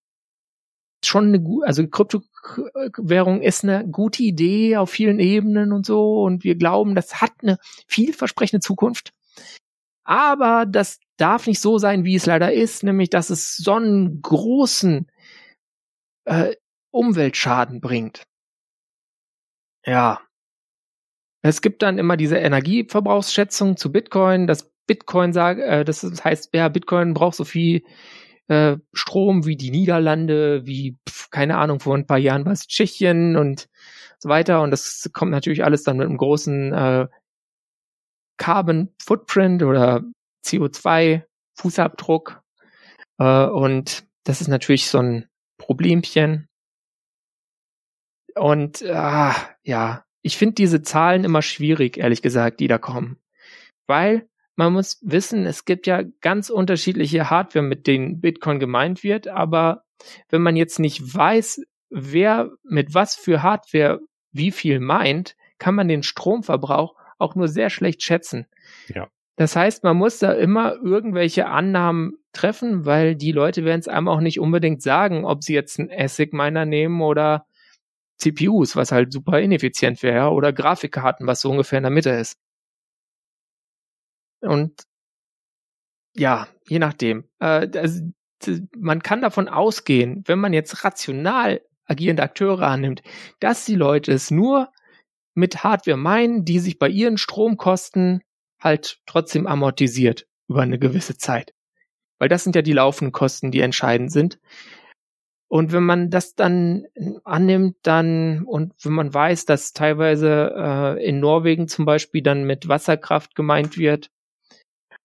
schon eine gute, also Kryptowährung ist eine gute Idee auf vielen Ebenen und so und wir glauben, das hat eine vielversprechende Zukunft. Aber das darf nicht so sein, wie es leider ist, nämlich dass es so einen großen äh, Umweltschaden bringt. Ja, es gibt dann immer diese Energieverbrauchsschätzung zu Bitcoin, dass Bitcoin sagt, äh, das heißt, ja, Bitcoin braucht so viel äh, Strom wie die Niederlande, wie, pf, keine Ahnung, vor ein paar Jahren war es Tschechien und so weiter. Und das kommt natürlich alles dann mit einem großen äh, Carbon Footprint oder CO2 Fußabdruck. Äh, und das ist natürlich so ein Problemchen. Und ah, ja, ich finde diese Zahlen immer schwierig, ehrlich gesagt, die da kommen. Weil man muss wissen, es gibt ja ganz unterschiedliche Hardware, mit denen Bitcoin gemeint wird, aber wenn man jetzt nicht weiß, wer mit was für Hardware wie viel meint, kann man den Stromverbrauch auch nur sehr schlecht schätzen. Ja. Das heißt, man muss da immer irgendwelche Annahmen treffen, weil die Leute werden es einem auch nicht unbedingt sagen, ob sie jetzt einen ASIC-Miner nehmen oder CPUs, was halt super ineffizient wäre, oder Grafikkarten, was so ungefähr in der Mitte ist. Und ja, je nachdem. Äh, das, man kann davon ausgehen, wenn man jetzt rational agierende Akteure annimmt, dass die Leute es nur mit Hardware meinen, die sich bei ihren Stromkosten halt trotzdem amortisiert über eine gewisse Zeit. Weil das sind ja die laufenden Kosten, die entscheidend sind. Und wenn man das dann annimmt, dann und wenn man weiß, dass teilweise äh, in Norwegen zum Beispiel dann mit Wasserkraft gemeint wird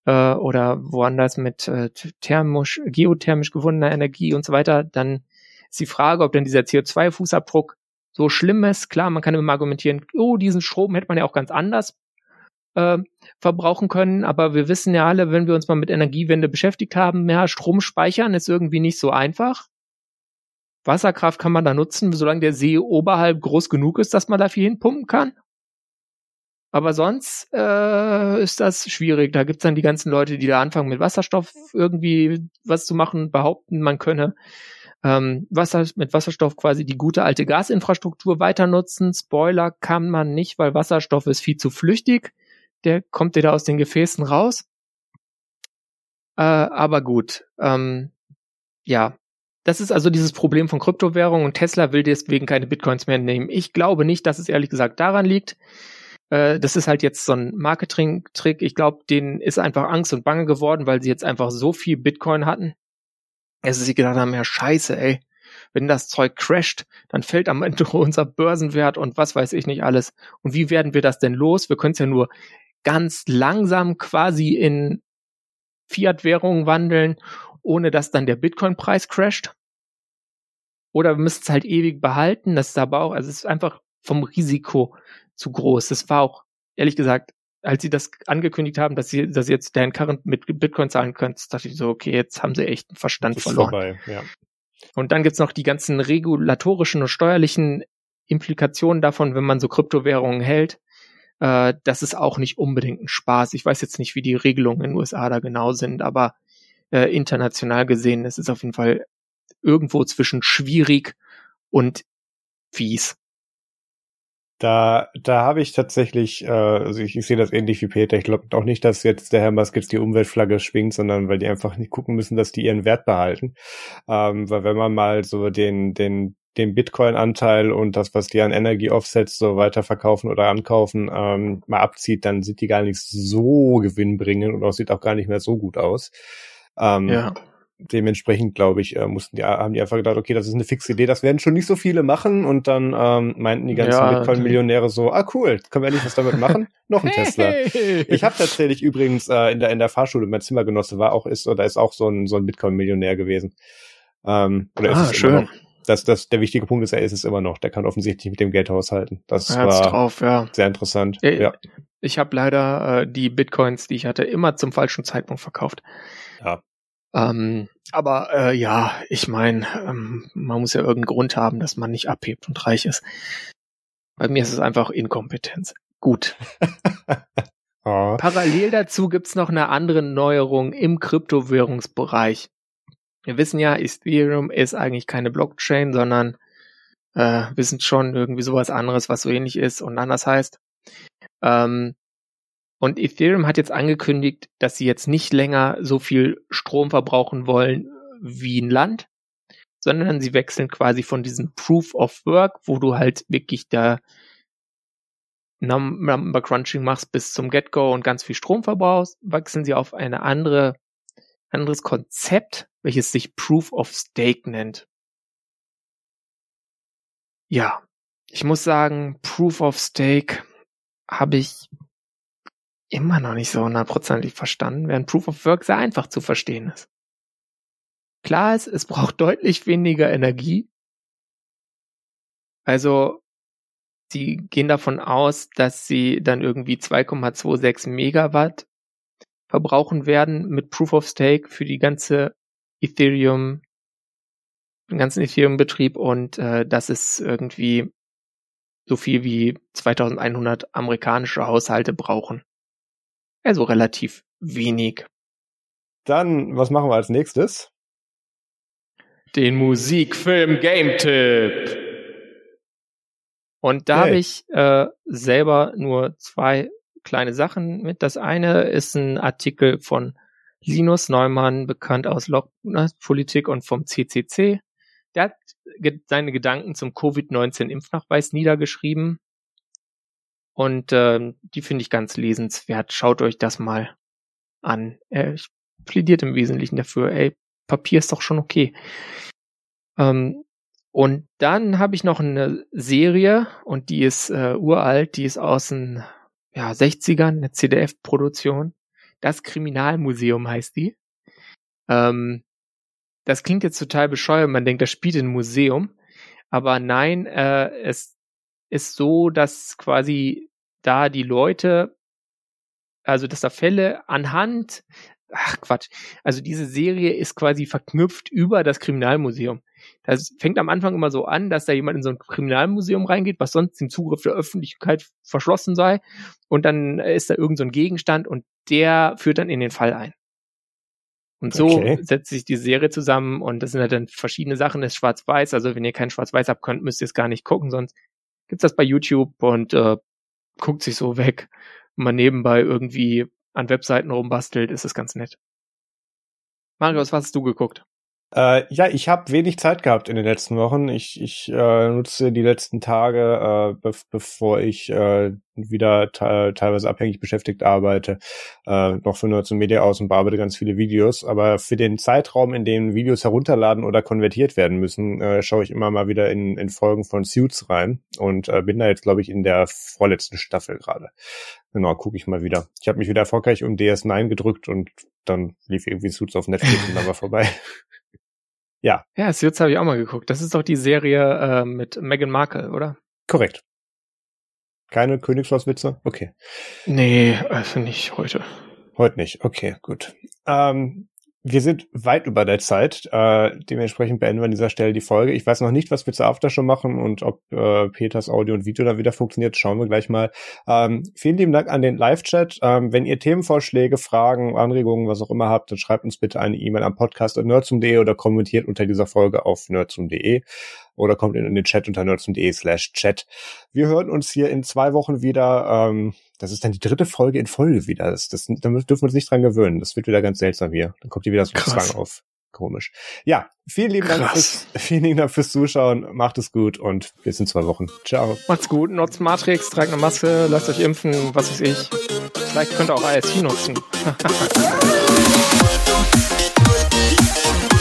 äh, oder woanders mit äh, thermisch, geothermisch gewonnener Energie und so weiter, dann ist die Frage, ob dann dieser CO2-Fußabdruck so schlimm ist. Klar, man kann immer argumentieren, oh, diesen Strom hätte man ja auch ganz anders äh, verbrauchen können, aber wir wissen ja alle, wenn wir uns mal mit Energiewende beschäftigt haben, ja, Strom speichern ist irgendwie nicht so einfach. Wasserkraft kann man da nutzen, solange der See oberhalb groß genug ist, dass man da viel hinpumpen kann. Aber sonst äh, ist das schwierig. Da gibt's dann die ganzen Leute, die da anfangen mit Wasserstoff irgendwie was zu machen, behaupten, man könne ähm, Wasser, mit Wasserstoff quasi die gute alte Gasinfrastruktur weiter nutzen. Spoiler kann man nicht, weil Wasserstoff ist viel zu flüchtig. Der kommt dir da aus den Gefäßen raus. Äh, aber gut, ähm, ja, das ist also dieses Problem von Kryptowährungen und Tesla will deswegen keine Bitcoins mehr nehmen. Ich glaube nicht, dass es ehrlich gesagt daran liegt. Äh, das ist halt jetzt so ein Marketing-Trick. Ich glaube, denen ist einfach Angst und Bange geworden, weil sie jetzt einfach so viel Bitcoin hatten. Also sie gedacht haben, ja scheiße, ey. Wenn das Zeug crasht, dann fällt am Ende <laughs> unser Börsenwert und was weiß ich nicht alles. Und wie werden wir das denn los? Wir können es ja nur ganz langsam quasi in Fiat-Währungen wandeln ohne dass dann der Bitcoin-Preis crasht. Oder wir müssen es halt ewig behalten. Das ist aber auch, also es ist einfach vom Risiko zu groß. Das war auch, ehrlich gesagt, als sie das angekündigt haben, dass sie, dass sie jetzt Dan Current mit Bitcoin zahlen können, dachte ich so, okay, jetzt haben sie echt einen Verstand ist verloren. vorbei, ja. Und dann gibt's noch die ganzen regulatorischen und steuerlichen Implikationen davon, wenn man so Kryptowährungen hält. Äh, das ist auch nicht unbedingt ein Spaß. Ich weiß jetzt nicht, wie die Regelungen in den USA da genau sind, aber äh, international gesehen. Es ist auf jeden Fall irgendwo zwischen schwierig und fies. Da, da habe ich tatsächlich, äh, also ich, ich sehe das ähnlich wie Peter. Ich glaube auch nicht, dass jetzt der Herr Musk jetzt die Umweltflagge schwingt, sondern weil die einfach nicht gucken müssen, dass die ihren Wert behalten. Ähm, weil wenn man mal so den, den, den Bitcoin-Anteil und das, was die an Energie-Offsets so weiterverkaufen oder ankaufen, ähm, mal abzieht, dann sind die gar nicht so gewinnbringend und auch sieht auch gar nicht mehr so gut aus. Ähm, ja. Dementsprechend, glaube ich, äh, mussten die, haben die einfach gedacht, okay, das ist eine fixe Idee, das werden schon nicht so viele machen. Und dann ähm, meinten die ganzen ja, Bitcoin-Millionäre so, ah cool, können wir endlich was damit machen? <laughs> Noch ein Tesla. Ich habe tatsächlich übrigens äh, in der in der Fahrschule, mein Zimmergenosse war auch, ist oder ist auch so ein so ein Bitcoin-Millionär gewesen. Ähm, oder ah, ist es schön. Das, das, der wichtige Punkt ist, er ist es immer noch. Der kann offensichtlich mit dem Geld haushalten. Das er war drauf, ja. sehr interessant. Ich, ja. ich habe leider äh, die Bitcoins, die ich hatte, immer zum falschen Zeitpunkt verkauft. Ja. Ähm, aber äh, ja, ich meine, ähm, man muss ja irgendeinen Grund haben, dass man nicht abhebt und reich ist. Bei mir ist es einfach Inkompetenz. Gut. <laughs> oh. Parallel dazu gibt's noch eine andere Neuerung im Kryptowährungsbereich. Wir wissen ja, Ethereum ist eigentlich keine Blockchain, sondern äh, wir sind schon irgendwie sowas anderes, was so ähnlich ist und anders heißt. Ähm, und Ethereum hat jetzt angekündigt, dass sie jetzt nicht länger so viel Strom verbrauchen wollen wie ein Land, sondern sie wechseln quasi von diesem Proof of Work, wo du halt wirklich da Number Crunching machst bis zum Get-Go und ganz viel Strom verbrauchst, wechseln sie auf eine andere, anderes Konzept, welches sich Proof of Stake nennt. Ja, ich muss sagen, Proof of Stake habe ich immer noch nicht so hundertprozentig verstanden, während Proof of Work sehr einfach zu verstehen ist. Klar ist, es braucht <laughs> deutlich weniger Energie. Also, sie gehen davon aus, dass sie dann irgendwie 2,26 Megawatt verbrauchen werden mit Proof of Stake für die ganze Ethereum, den ganzen Ethereum-Betrieb und äh, das ist irgendwie so viel wie 2100 amerikanische Haushalte brauchen. Also relativ wenig. Dann, was machen wir als nächstes? Den Musikfilm-Game-Tipp. Und da hey. habe ich äh, selber nur zwei kleine Sachen mit. Das eine ist ein Artikel von Linus Neumann, bekannt aus Politik und vom CCC. Der hat seine Gedanken zum Covid-19-Impfnachweis niedergeschrieben. Und äh, die finde ich ganz lesenswert. Schaut euch das mal an. Äh, ich plädiert im Wesentlichen dafür, ey, Papier ist doch schon okay. Ähm, und dann habe ich noch eine Serie und die ist äh, uralt, die ist aus den ja, 60ern, eine CDF-Produktion. Das Kriminalmuseum heißt die. Ähm, das klingt jetzt total bescheuert, man denkt, das spielt in einem Museum. Aber nein, äh, es ist so, dass quasi da die Leute, also dass da Fälle anhand, ach Quatsch, also diese Serie ist quasi verknüpft über das Kriminalmuseum. Das fängt am Anfang immer so an, dass da jemand in so ein Kriminalmuseum reingeht, was sonst dem Zugriff der Öffentlichkeit verschlossen sei. Und dann ist da irgend so ein Gegenstand und der führt dann in den Fall ein. Und so okay. setzt sich die Serie zusammen und das sind halt dann verschiedene Sachen, das ist schwarz-weiß. Also wenn ihr kein schwarz-weiß habt könnt, müsst ihr es gar nicht gucken, sonst gibt's das bei YouTube und äh, guckt sich so weg. Und man nebenbei irgendwie an Webseiten rumbastelt, ist das ganz nett. Marius, was hast du geguckt? Äh, ja, ich habe wenig Zeit gehabt in den letzten Wochen. Ich, ich äh, nutze die letzten Tage, äh, be bevor ich äh, wieder te teilweise abhängig beschäftigt arbeite, äh, noch für Nerds und Media aus und bearbeite ganz viele Videos. Aber für den Zeitraum, in dem Videos herunterladen oder konvertiert werden müssen, äh, schaue ich immer mal wieder in, in Folgen von Suits rein und äh, bin da jetzt, glaube ich, in der vorletzten Staffel gerade. Genau, gucke ich mal wieder. Ich habe mich wieder erfolgreich um DS9 gedrückt und dann lief irgendwie Suits auf Netflix und dann war vorbei. <laughs> Ja. Ja, Suits habe ich auch mal geguckt. Das ist doch die Serie äh, mit Meghan Markle, oder? Korrekt. Keine Königsschlosswitze? Okay. Nee, also nicht heute. Heute nicht. Okay, gut. Ähm, wir sind weit über der Zeit. Äh, dementsprechend beenden wir an dieser Stelle die Folge. Ich weiß noch nicht, was wir zur Aftershow machen und ob äh, Peters Audio und Video dann wieder funktioniert. Schauen wir gleich mal. Ähm, vielen lieben Dank an den Live-Chat. Ähm, wenn ihr Themenvorschläge, Fragen, Anregungen, was auch immer habt, dann schreibt uns bitte eine E-Mail am Podcast nerdsum.de oder kommentiert unter dieser Folge auf nerdsum.de oder kommt in den Chat unter nerdsum.de slash chat. Wir hören uns hier in zwei Wochen wieder. Ähm, das ist dann die dritte Folge in Folge wieder. Das, das, da dürfen wir uns nicht dran gewöhnen. Das wird wieder ganz seltsam hier. Dann kommt hier wieder so ein Zwang auf. Komisch. Ja, vielen lieben, Dank fürs, <laughs> vielen lieben Dank fürs Zuschauen. Macht es gut und bis in zwei Wochen. Ciao. Macht's gut. Nutzt Matrix, tragt eine Maske, lasst euch impfen, was weiß ich. Vielleicht könnt ihr auch IST nutzen. <laughs>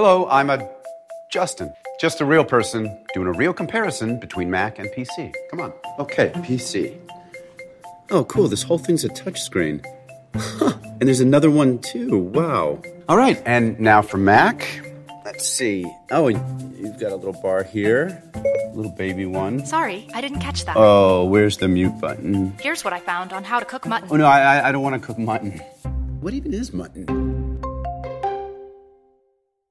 Hello, I'm a Justin. Just a real person doing a real comparison between Mac and PC. Come on. Okay, PC. Oh, cool. This whole thing's a touchscreen. Huh. And there's another one too. Wow. All right, and now for Mac. Let's see. Oh, you've got a little bar here. Little baby one. Sorry, I didn't catch that. Oh, where's the mute button? Here's what I found on how to cook mutton. Oh, no, I, I don't want to cook mutton. What even is mutton?